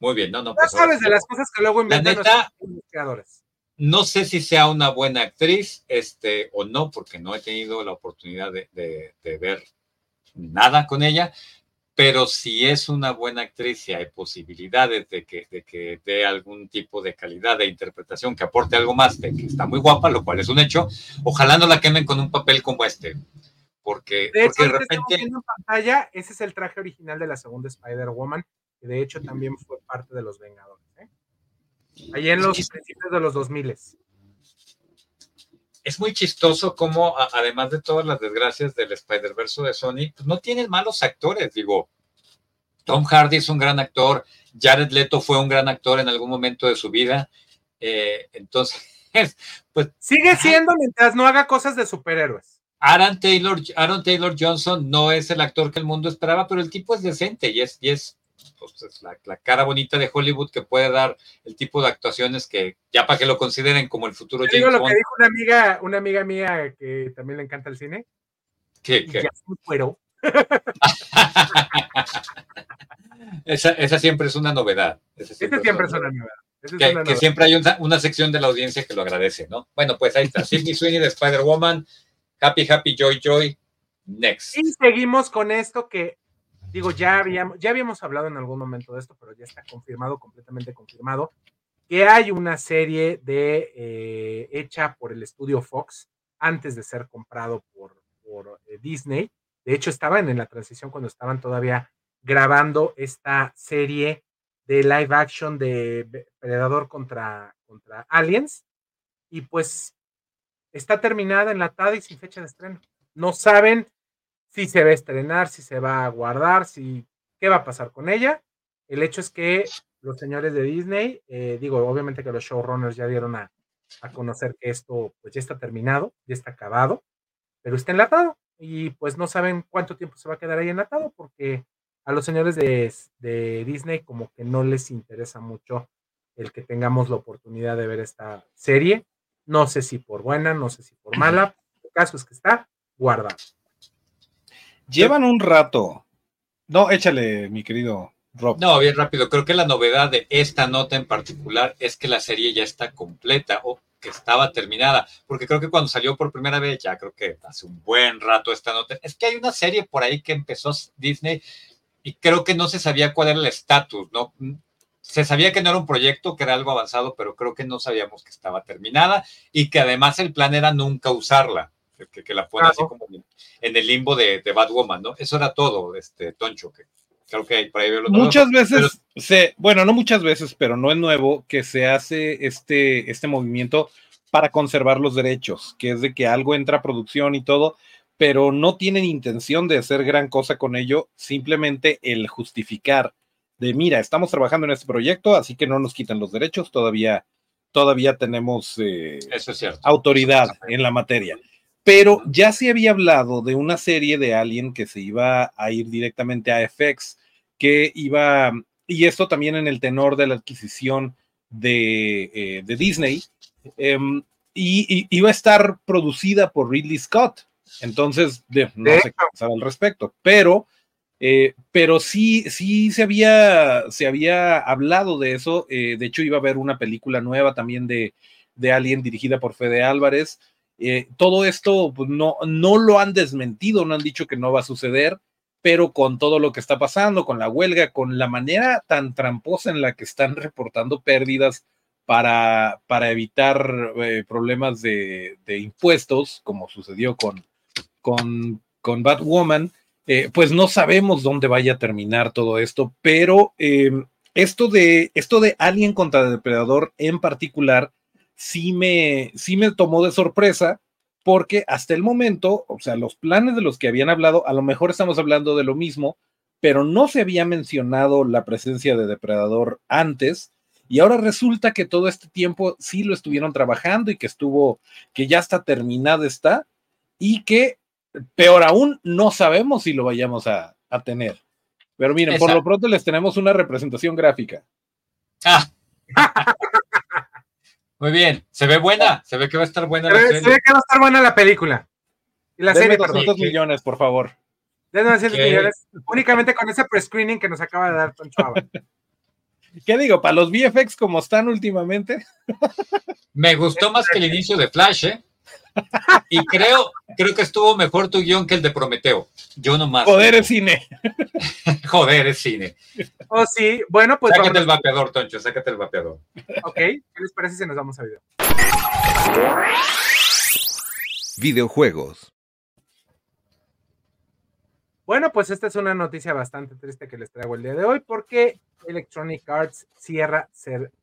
Muy bien, no, no. Pues, sabes de las cosas que luego inventan los creadores. No sé si sea una buena actriz este, o no, porque no he tenido la oportunidad de, ver nada con ella, pero si es una buena actriz y hay posibilidades de que, de que dé algún tipo de calidad de interpretación, que aporte algo más, de que está muy guapa, lo cual es un hecho, ojalá no la quemen con un papel como este. Porque de, porque de repente. En pantalla, ese es el traje original de la segunda Spider-Woman, que de hecho también fue parte de los Vengadores. Ahí en los principios de los 2000. Es muy chistoso cómo, además de todas las desgracias del Spider-Verse de Sony, pues no tienen malos actores. Digo, Tom Hardy es un gran actor, Jared Leto fue un gran actor en algún momento de su vida. Eh, entonces, <laughs> pues. Sigue siendo mientras no haga cosas de superhéroes. Aaron Taylor, Aaron Taylor Johnson no es el actor que el mundo esperaba, pero el tipo es decente y es, y es pues, la, cara bonita de Hollywood que puede dar el tipo de actuaciones que ya para que lo consideren como el futuro James Bond. lo que dijo una amiga, una amiga mía que también le encanta el cine. ¿Qué? Ya <laughs> esa, esa, siempre es una novedad. Esa siempre, es una novedad. que, siempre hay una, sección de la audiencia que lo agradece, ¿no? Bueno, pues ahí está. Sidney Sweeney de Spider-Woman. Happy, happy, joy, joy. Next. Y seguimos con esto que, digo, ya habíamos, ya habíamos hablado en algún momento de esto, pero ya está confirmado, completamente confirmado, que hay una serie de eh, hecha por el estudio Fox antes de ser comprado por, por eh, Disney. De hecho, estaban en la transición cuando estaban todavía grabando esta serie de live action de Predador contra, contra Aliens. Y pues está terminada, enlatada y sin fecha de estreno. No saben si se va a estrenar, si se va a guardar, si qué va a pasar con ella. El hecho es que los señores de Disney, eh, digo, obviamente que los showrunners ya dieron a, conocer que esto pues ya está terminado, ya está acabado, pero está enlatado y pues no saben cuánto tiempo se va a quedar ahí enlatado porque a los señores de, de Disney como que no les interesa mucho el que tengamos la oportunidad de ver esta serie no sé si por buena, no sé si por mala. El caso es que está guardado. Llevan un rato. No, échale, mi querido Rob. No, bien rápido. Creo que la novedad de esta nota en particular es que la serie ya está completa o que estaba terminada. Porque creo que cuando salió por primera vez, ya creo que hace un buen rato esta nota. Es que hay una serie por ahí que empezó Disney y creo que no se sabía cuál era el estatus, ¿no? se sabía que no era un proyecto, que era algo avanzado, pero creo que no sabíamos que estaba terminada y que además el plan era nunca usarla, que, la pone así como en el limbo de, de Batwoman, ¿no? Eso era todo, este Toncho, que creo que por ahí veo Muchas veces, se, bueno, no muchas veces, pero no es nuevo que se hace este, este movimiento para conservar los derechos, que es de que algo entra a producción y todo, pero no tienen intención de hacer gran cosa con ello, simplemente el justificar de mira, estamos trabajando en este proyecto, así que no nos quitan los derechos, todavía, todavía tenemos eh, autoridad en la materia. Pero ya se había hablado de una serie de Alien que se iba a ir directamente a FX, que iba, y esto también en el tenor de la adquisición de, eh, Disney, em, y, iba a estar producida por Ridley Scott. Entonces, no sé qué pensaba al respecto, pero eh, pero sí, sí se había, se había hablado de eso. Eh, de hecho, iba a haber una película nueva también de, de Alien dirigida por Fede Álvarez. Eh, todo esto pues, no, no lo han desmentido, no han dicho que no va a suceder, pero con todo lo que está pasando, con la huelga, con la manera tan tramposa en la que están reportando pérdidas para, para evitar problemas de, impuestos, como sucedió con, con, con Batwoman, eh, pues no sabemos dónde vaya a terminar todo esto, pero esto, de, esto de contra Depredador en particular sí me, sí me tomó de sorpresa porque hasta el momento, o sea, los planes de los que habían hablado, a lo mejor estamos hablando de lo mismo, pero no se había mencionado la presencia de Depredador antes. Y ahora resulta que todo este tiempo sí lo estuvieron trabajando y que estuvo, que ya está terminada está, y que Peor aún, no sabemos si lo vayamos a, tener. Pero miren, por lo pronto les tenemos una representación gráfica. Ah. <laughs> Muy bien, se ve buena, se ve que va a estar buena se la ve, Se ve que va a estar buena la película. Y la serie, 200 millones, por favor. Denme 200 millones, únicamente con ese pre-screening que nos acaba de dar Toncho. <laughs> ¿Qué digo? Para los VFX como están últimamente. Me gustó más que el inicio de Flash, ¿eh? Y creo, creo que estuvo mejor tu guion que el de Prometeo. Yo nomás. Joder, es cine. <laughs> Joder, es cine. Oh, sí. Bueno, pues. Sácate el vapeador, Toncho, sácate el vapeador. Ok, ¿qué les parece si nos vamos a video? Videojuegos. Bueno, pues esta es una noticia bastante triste que les traigo el día de hoy porque Electronic Arts cierra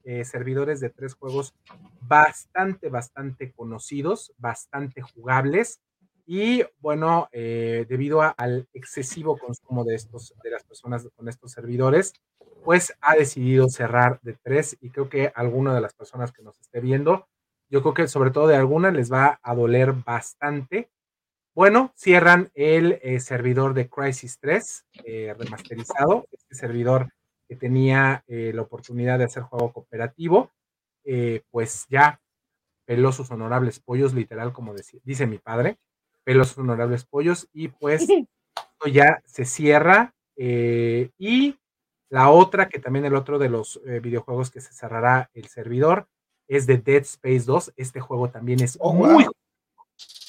eh, servidores de tres juegos bastante, bastante conocidos, bastante jugables y bueno, eh, debido al excesivo consumo de estos, de las personas con estos servidores, pues ha decidido cerrar de tres y creo que alguna de las personas que nos esté viendo, yo creo que sobre todo de algunas les va a doler bastante bueno, cierran el eh, servidor de Crisis 3 eh, remasterizado, este servidor que tenía eh, la oportunidad de hacer juego cooperativo, pues ya peló sus honorables pollos, literal, como dice mi padre, peló sus honorables pollos y pues <laughs> esto ya se cierra. y la otra, que también el otro de los videojuegos que se cerrará el servidor, es de Dead Space 2. Este juego también es oh, muy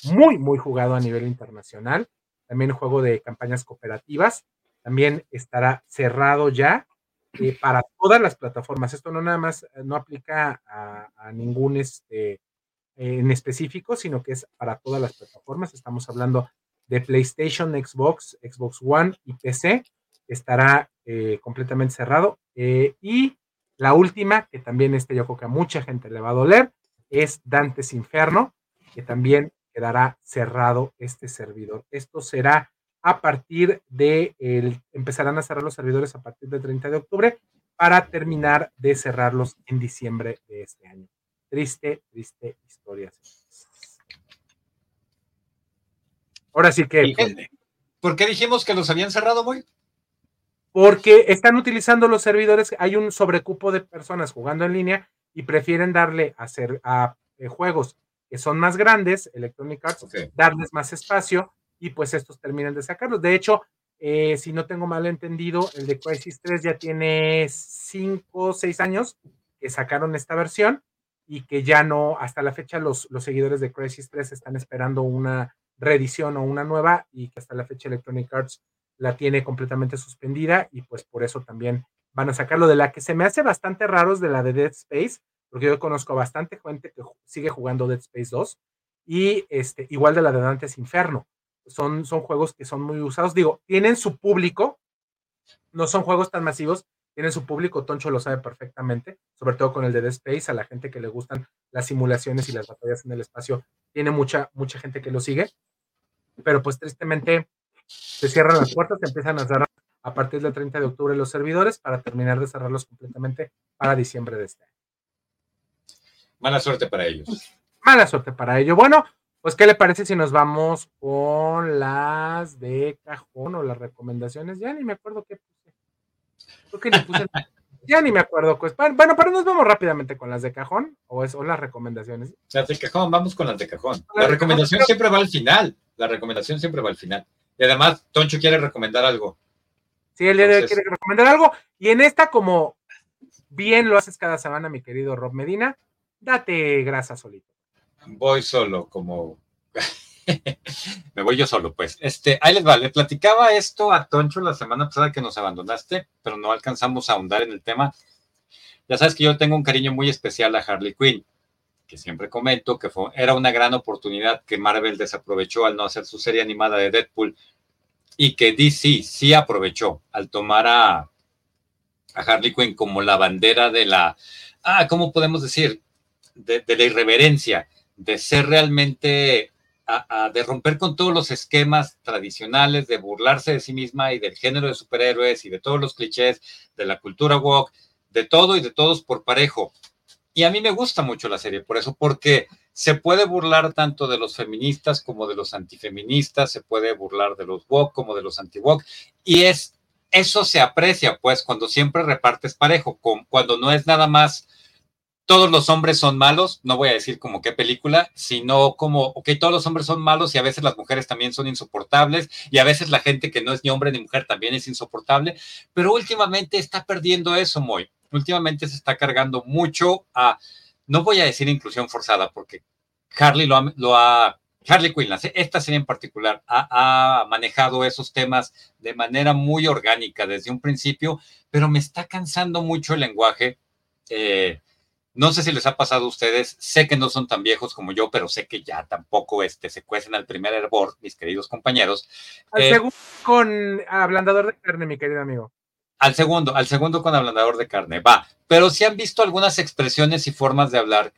muy, muy jugado a nivel internacional. También juego de campañas cooperativas. También estará cerrado ya eh, para todas las plataformas. Esto no nada más, eh, no aplica a, ningún este, en específico, sino que es para todas las plataformas. Estamos hablando de PlayStation, Xbox, Xbox One y PC. Estará eh, completamente cerrado. y la última, que también este yo creo que a mucha gente le va a doler, es Dantes Inferno, que también quedará cerrado este servidor. Esto será a partir de, el, empezarán a cerrar los servidores a partir del 30 de octubre para terminar de cerrarlos en diciembre de este año. Triste, triste historia. Ahora sí que... ¿Por qué dijimos que los habían cerrado, muy? Porque están utilizando los servidores, hay un sobrecupo de personas jugando en línea y prefieren darle a, hacer, a eh, juegos que son más grandes, Electronic Arts, darles más espacio y pues estos terminan de sacarlos. De hecho, eh, si no tengo mal entendido, el de Crisis 3 ya tiene 5 o 6 años que sacaron esta versión y que ya no, hasta la fecha los, los seguidores de Crisis 3 están esperando una reedición o una nueva y que hasta la fecha Electronic Arts la tiene completamente suspendida y pues por eso también van a sacarlo de la que se me hace bastante raro es de la de Dead Space, porque yo conozco bastante gente que sigue jugando Dead Space 2 y este, igual de la de Dantes Inferno. Son, son juegos que son muy usados. Digo, tienen su público, no son juegos tan masivos, tienen su público, Toncho lo sabe perfectamente, sobre todo con el de Dead Space, a la gente que le gustan las simulaciones y las batallas en el espacio, tiene mucha, mucha gente que lo sigue, pero pues tristemente se cierran las puertas, se empiezan a cerrar a partir del 30 de octubre los servidores para terminar de cerrarlos completamente para diciembre de este año. Mala suerte para ellos. Mala suerte para ellos. Bueno, pues, ¿qué le parece si nos vamos con las de cajón o las recomendaciones? Ya ni me acuerdo qué puse. <laughs> ya ni me acuerdo. Pues, bueno, pero nos vamos rápidamente con las de cajón o, es, las recomendaciones. Las de cajón, vamos con las de cajón. La, recomendación siempre va al final. La recomendación siempre va al final. Y además, Toncho quiere recomendar algo. Sí, él quiere recomendar algo. Y en esta, como bien lo haces cada semana, mi querido Rob Medina, date grasa solito. Voy solo, como <laughs> me voy yo solo, pues. Este, ahí les va, le platicaba esto a Toncho la semana pasada que nos abandonaste, pero no alcanzamos a ahondar en el tema. Ya sabes que yo tengo un cariño muy especial a Harley Quinn, que siempre comento que fue, era una gran oportunidad que Marvel desaprovechó al no hacer su serie animada de Deadpool y que DC sí aprovechó al tomar a, a Harley Quinn como la bandera de la, ah, ¿cómo podemos decir? De, la irreverencia, de ser realmente, de romper con todos los esquemas tradicionales, de burlarse de sí misma y del género de superhéroes y de todos los clichés de la cultura woke, de todo y de todos por parejo. Y a mí me gusta mucho la serie, por eso, porque se puede burlar tanto de los feministas como de los antifeministas, se puede burlar de los woke como de los anti-woke, y es, eso se aprecia, pues, cuando siempre repartes parejo, cuando no es nada más todos los hombres son malos, no voy a decir como qué película, sino como, ok, todos los hombres son malos y a veces las mujeres también son insoportables y a veces la gente que no es ni hombre ni mujer también es insoportable, pero últimamente está perdiendo eso, muy. Últimamente se está cargando mucho a, no voy a decir inclusión forzada, porque Harley lo ha, Harley Quinn, esta serie en particular, ha, manejado esos temas de manera muy orgánica desde un principio, pero me está cansando mucho el lenguaje. Eh, no sé si les ha pasado a ustedes, sé que no son tan viejos como yo, pero sé que ya tampoco este, se cuecen al primer hervor, mis queridos compañeros. Al eh, segundo con ablandador de carne, mi querido amigo. Al segundo, al segundo con ablandador de carne, va. Pero si han visto algunas expresiones y formas de hablar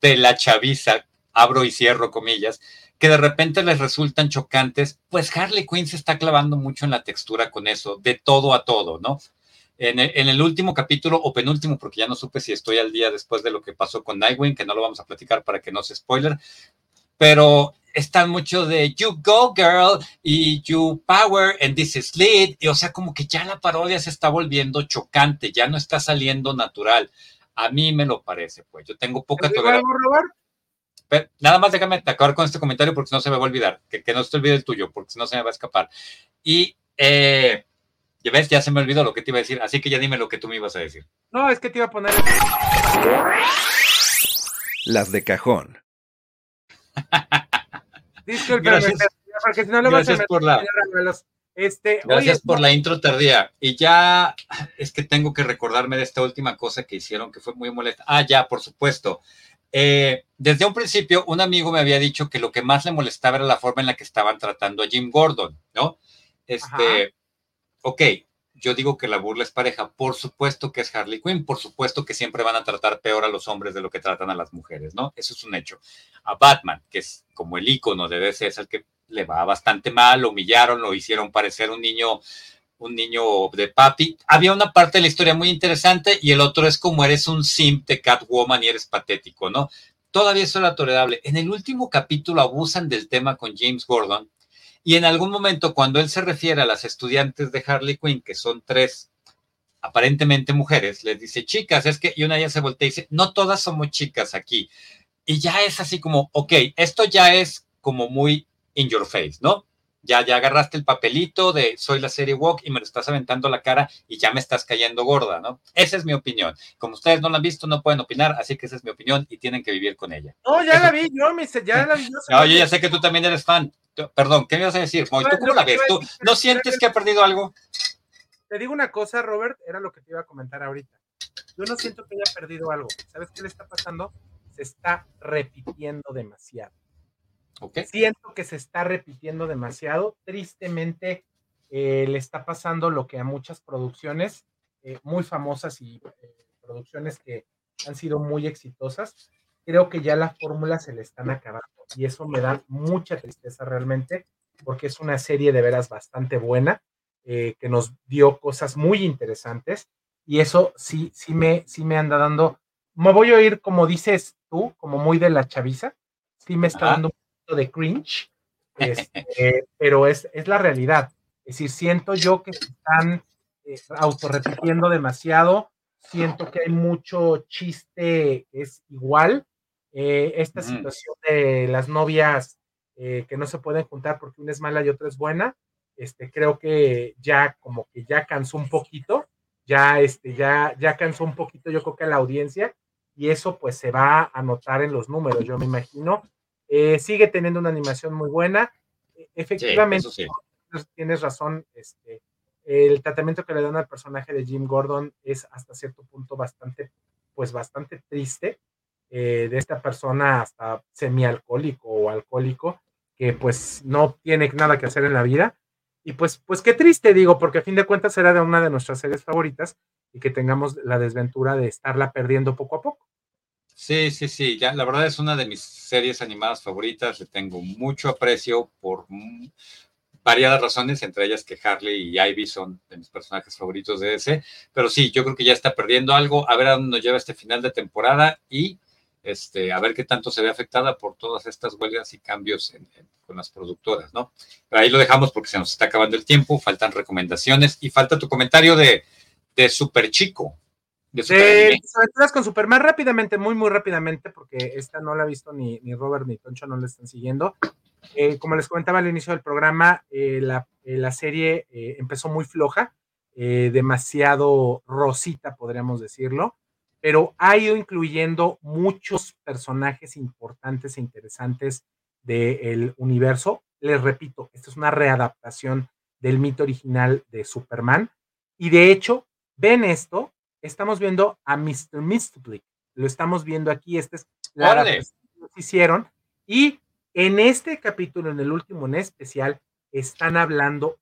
de la chaviza, abro y cierro comillas, que de repente les resultan chocantes, pues Harley Quinn se está clavando mucho en la textura con eso, de todo a todo, ¿no? En el, último capítulo o penúltimo, porque ya no supe si estoy al día después de lo que pasó con Nightwing, que no lo vamos a platicar para que no se spoiler, pero están mucho de You Go Girl y You Power and This is Lead. Y o sea, como que ya la parodia se está volviendo chocante, ya no está saliendo natural. A mí me lo parece, pues. Yo tengo poca tolerancia. Nada más déjame acabar con este comentario porque no se me va a olvidar. Que, que no se te olvide el tuyo, porque si no se me va a escapar. Y eh, ya ves, ya se me olvidó lo que te iba a decir, así que ya dime lo que tú me ibas a decir. No, es que te iba a poner. Las de cajón. <laughs> Disculpe, porque si no le gracias por la, este, gracias por la intro tardía. Y ya es que tengo que recordarme de esta última cosa que hicieron que fue muy molesta. Ah, ya, por supuesto. Eh, desde un principio, un amigo me había dicho que lo que más le molestaba era la forma en la que estaban tratando a Jim Gordon, ¿no? Este, ok, yo digo que la burla es pareja, por supuesto que es Harley Quinn, por supuesto que siempre van a tratar peor a los hombres de lo que tratan a las mujeres, ¿no? Eso es un hecho. A Batman, que es como el icono de DC, es el que le va bastante mal, lo humillaron, lo hicieron parecer un niño un niño de papi. Había una parte de la historia muy interesante y el otro es como eres un simp de Catwoman y eres patético, ¿no? Todavía eso era tolerable. En el último capítulo abusan del tema con James Gordon y en algún momento, cuando él se refiere a las estudiantes de Harley Quinn, que son tres aparentemente mujeres, les dice, chicas, es que, y una ya se voltea y dice, no todas somos chicas aquí. Y ya es así como, ok, esto ya es como muy in your face, ¿no? Ya, ya agarraste el papelito de soy la serie Walk y me lo estás aventando la cara y ya me estás cayendo gorda, ¿no? Esa es mi opinión. Como ustedes no la han visto, no pueden opinar, así que esa es mi opinión y tienen que vivir con ella. No, ya la vi, yo, me, ya <laughs> la vi. Yo, no, yo ya sé que tú también eres fan. Perdón, ¿qué me vas a decir, ¿Tú cómo la ves? ¿Tú no sientes que ha perdido algo? Te digo una cosa, Robert, era lo que te iba a comentar ahorita. Yo no siento que haya perdido algo. ¿Sabes qué le está pasando? Se está repitiendo demasiado. Siento que se está repitiendo demasiado. Tristemente, eh, le está pasando lo que a muchas producciones eh, muy famosas y eh, producciones que han sido muy exitosas, creo que ya la fórmula se le están acabando y eso me da mucha tristeza realmente porque es una serie de veras bastante buena que nos dio cosas muy interesantes y eso sí, sí me, sí me anda dando, me voy a oír como dices tú, como muy de la chaviza, sí me está dando de cringe, este, <laughs> pero es, es, la realidad. Es decir, siento yo que se están eh, autorrepitiendo demasiado, siento que hay mucho chiste es igual. Eh, esta situación de las novias eh, que no se pueden juntar porque una es mala y otra es buena, este, creo que ya como que ya cansó un poquito, ya, este, ya, ya cansó un poquito, yo creo que a la audiencia, y eso pues se va a notar en los números, yo me imagino, eh, sigue teniendo una animación muy buena. E, efectivamente, tienes razón. Este, el tratamiento que le dan al personaje de Jim Gordon es hasta cierto punto bastante, pues bastante triste. Eh, de esta persona hasta semialcohólico o alcohólico que pues no tiene nada que hacer en la vida. Y pues, pues qué triste, digo, porque a fin de cuentas era de una de nuestras series favoritas y que tengamos la desventura de estarla perdiendo poco a poco. Sí, sí, sí, ya, la verdad es una de mis series animadas favoritas, le tengo mucho aprecio por variadas razones, entre ellas que Harley y Ivy son de mis personajes favoritos de ese, pero sí, yo creo que ya está perdiendo algo, a ver a dónde nos lleva este final de temporada y este, a ver qué tanto se ve afectada por todas estas huelgas y cambios con las productoras, ¿no? Pero ahí lo dejamos porque se nos está acabando el tiempo, faltan recomendaciones y falta tu comentario de, de Super Chico. De aventuras con Superman rápidamente, muy, muy rápidamente, porque esta no la ha visto ni, ni Robert ni Toncho, no la están siguiendo. Eh, como les comentaba al inicio del programa, eh, la, eh, la, serie empezó muy floja, demasiado rosita, podríamos decirlo, pero ha ido incluyendo muchos personajes importantes e interesantes del universo. Les repito, esta es una readaptación del mito original de Superman. Y de hecho, ven esto estamos viendo a Mr. Mistblick. Lo estamos viendo aquí. Esta es la que hicieron. Y en este capítulo, en el último en especial, están hablando,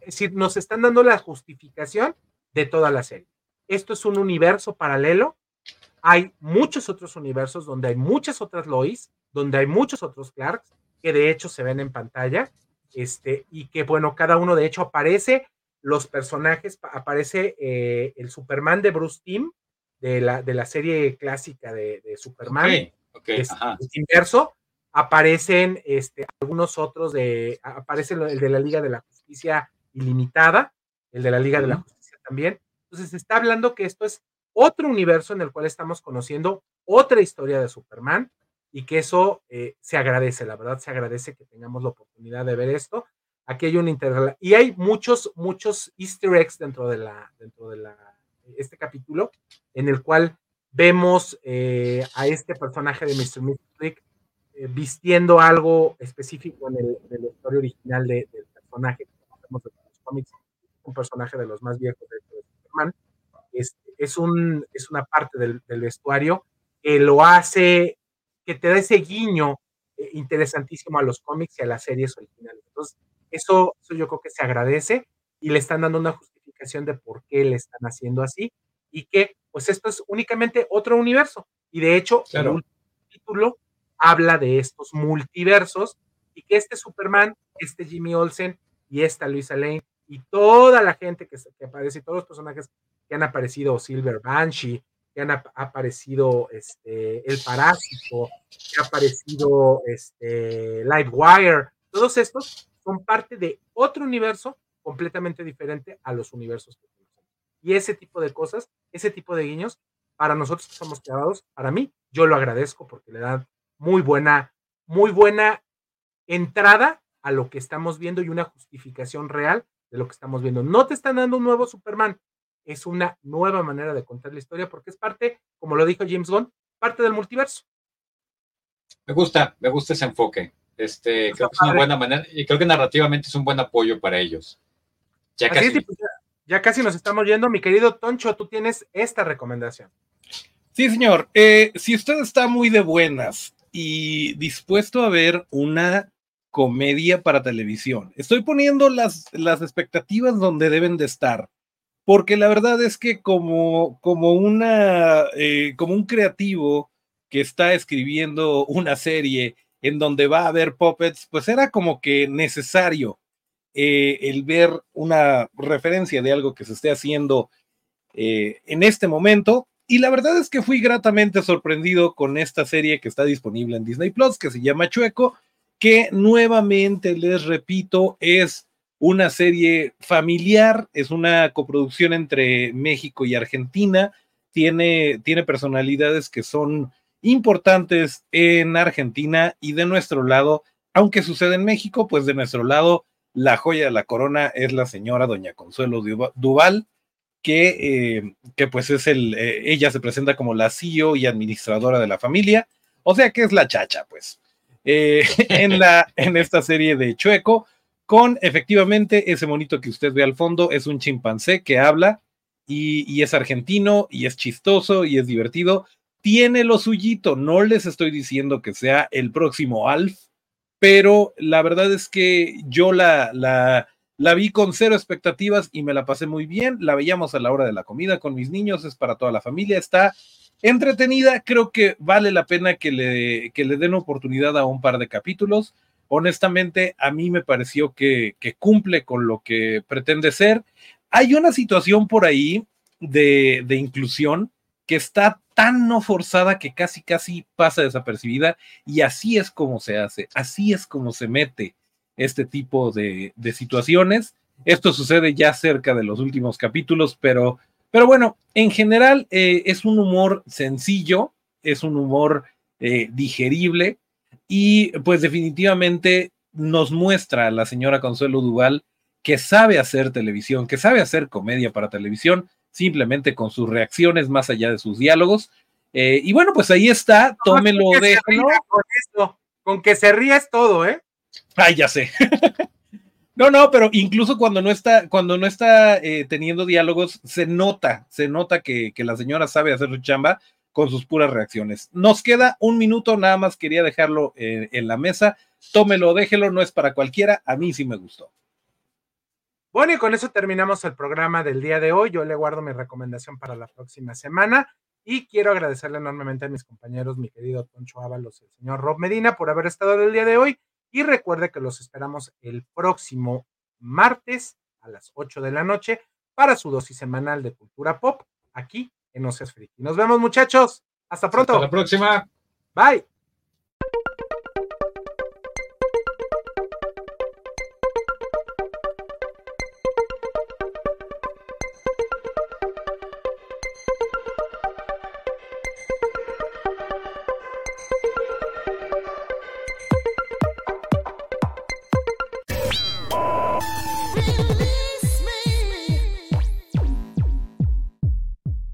es decir, nos están dando la justificación de toda la serie. Esto es un universo paralelo. Hay muchos otros universos donde hay muchas otras Lois, donde hay muchos otros Clarks, que de hecho se ven en pantalla, este, y que bueno, cada uno de hecho aparece los personajes, aparece eh, el Superman de Bruce Timm, de la, de la serie clásica de, Superman, es, inverso, aparecen este, algunos otros de, aparece el de la Liga de la Justicia Ilimitada, el de la Liga de la Justicia también. Entonces está hablando que esto es otro universo en el cual estamos conociendo otra historia de Superman y que eso eh, se agradece, la verdad se agradece que tengamos la oportunidad de ver esto. Aquí hay un integral y hay muchos, muchos easter eggs dentro de la, dentro de la, este capítulo en el cual vemos eh, a este personaje de Mr. Mystic eh, vistiendo algo específico en, el, la historia original del personaje un personaje de los más viejos de, Es, un, es una parte del, vestuario que lo hace, que te da ese guiño eh, interesantísimo a los cómics y a las series originales. Entonces, eso, eso yo creo que se agradece y le están dando una justificación de por qué le están haciendo así y que pues esto es únicamente otro universo. Y de hecho, el último título habla de estos multiversos y que este Superman, este Jimmy Olsen y esta Luisa Lane y toda la gente que, aparece, todos los personajes que han aparecido, Silver Banshee, que han aparecido este, El Parásito, que ha aparecido este, Livewire, todos estos son parte de otro universo completamente diferente a los universos que conocemos. Y ese tipo de cosas, ese tipo de guiños, para nosotros que somos clavados, para mí, yo lo agradezco porque le dan muy buena, muy buena entrada a lo que estamos viendo y una justificación real de lo que estamos viendo. No te están dando un nuevo Superman, es una nueva manera de contar la historia porque es parte, como lo dijo James Gunn, parte del multiverso. Me gusta, me gusta ese enfoque. Este, creo que es una buena manera y creo que narrativamente es un buen apoyo para ellos. Ya casi. Pues, ya casi nos estamos yendo. Mi querido Toncho, tú tienes esta recomendación. Sí, señor. Eh, si usted está muy de buenas y dispuesto a ver una comedia para televisión. Estoy poniendo las, las expectativas donde deben de estar, porque la verdad es que como, como, una, eh, como un creativo que está escribiendo una serie en donde va a haber puppets, pues era como que necesario eh, el ver una referencia de algo que se esté haciendo eh, en este momento y la verdad es que fui gratamente sorprendido con esta serie que está disponible en Disney Plus, que se llama Chueco, que nuevamente les repito, es una serie familiar, es una coproducción entre México y Argentina, tiene, tiene personalidades que son importantes en Argentina y de nuestro lado, aunque sucede en México, pues de nuestro lado, la joya de la corona es la señora doña Consuelo Duval, que, eh, que pues es el, eh, ella se presenta como la CEO y administradora de la familia, o sea que es la chacha, pues, eh, <laughs> en, la, en esta serie de Chueco, con efectivamente ese monito que usted ve al fondo, es un chimpancé que habla y, y es argentino y es chistoso y es divertido, tiene lo suyito, no les estoy diciendo que sea el próximo Alf, pero la verdad es que yo la, la, la vi con cero expectativas y me la pasé muy bien. La veíamos a la hora de la comida con mis niños, es para toda la familia, está entretenida. Creo que vale la pena que le, que le den oportunidad a un par de capítulos. Honestamente, a mí me pareció que, que cumple con lo que pretende ser. Hay una situación por ahí de, de inclusión que está tan no forzada que casi, casi pasa desapercibida y así es como se hace, así es como se mete este tipo de, situaciones. Esto sucede ya cerca de los últimos capítulos, pero, pero bueno, en general eh, es un humor sencillo, es un humor eh, digerible y pues definitivamente nos muestra a la señora Consuelo Duval que sabe hacer televisión, que sabe hacer comedia para televisión, simplemente con sus reacciones más allá de sus diálogos. Eh, y bueno, pues ahí está, tómelo, déjelo. Con, con que se ríe es todo, ¿eh? Ay, ya sé. <laughs> no, no, pero incluso cuando no está, cuando no está eh, teniendo diálogos, se nota, se nota que, la señora sabe hacer su chamba con sus puras reacciones. Nos queda un minuto, nada más quería dejarlo eh, en la mesa. Tómelo, déjelo, no es para cualquiera. A mí sí me gustó. Bueno, y con eso terminamos el programa del día de hoy. Yo le guardo mi recomendación para la próxima semana y quiero agradecerle enormemente a mis compañeros, mi querido Toncho Ábalos y el señor Rob Medina por haber estado el día de hoy y recuerde que los esperamos el próximo martes a las 8 de la noche para su dosis semanal de cultura pop aquí en Oceas Friki. Nos vemos, muchachos. Hasta pronto. Hasta la próxima. Bye.